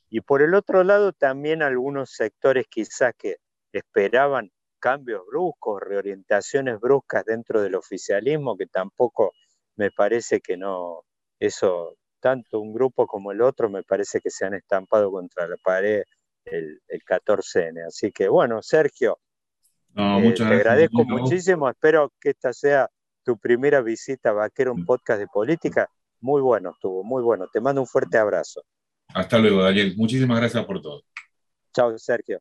Y por el otro lado, también algunos sectores quizás que esperaban cambios bruscos, reorientaciones bruscas dentro del oficialismo, que tampoco me parece que no, eso, tanto un grupo como el otro, me parece que se han estampado contra la pared el, el 14N. Así que bueno, Sergio, eh, te agradezco muchísimo. Espero que esta sea tu primera visita a Vaquero, un mm. podcast de política. Muy bueno estuvo, muy bueno. Te mando un fuerte abrazo. Hasta luego, Daniel. Muchísimas gracias por todo. Chao, Sergio.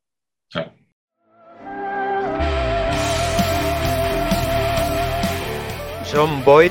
Chao. John Boyd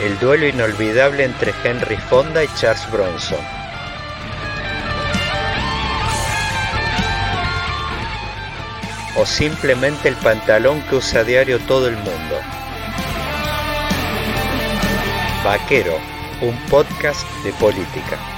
El duelo inolvidable entre Henry Fonda y Charles Bronson. o simplemente el pantalón que usa a diario todo el mundo. Vaquero, un podcast de política.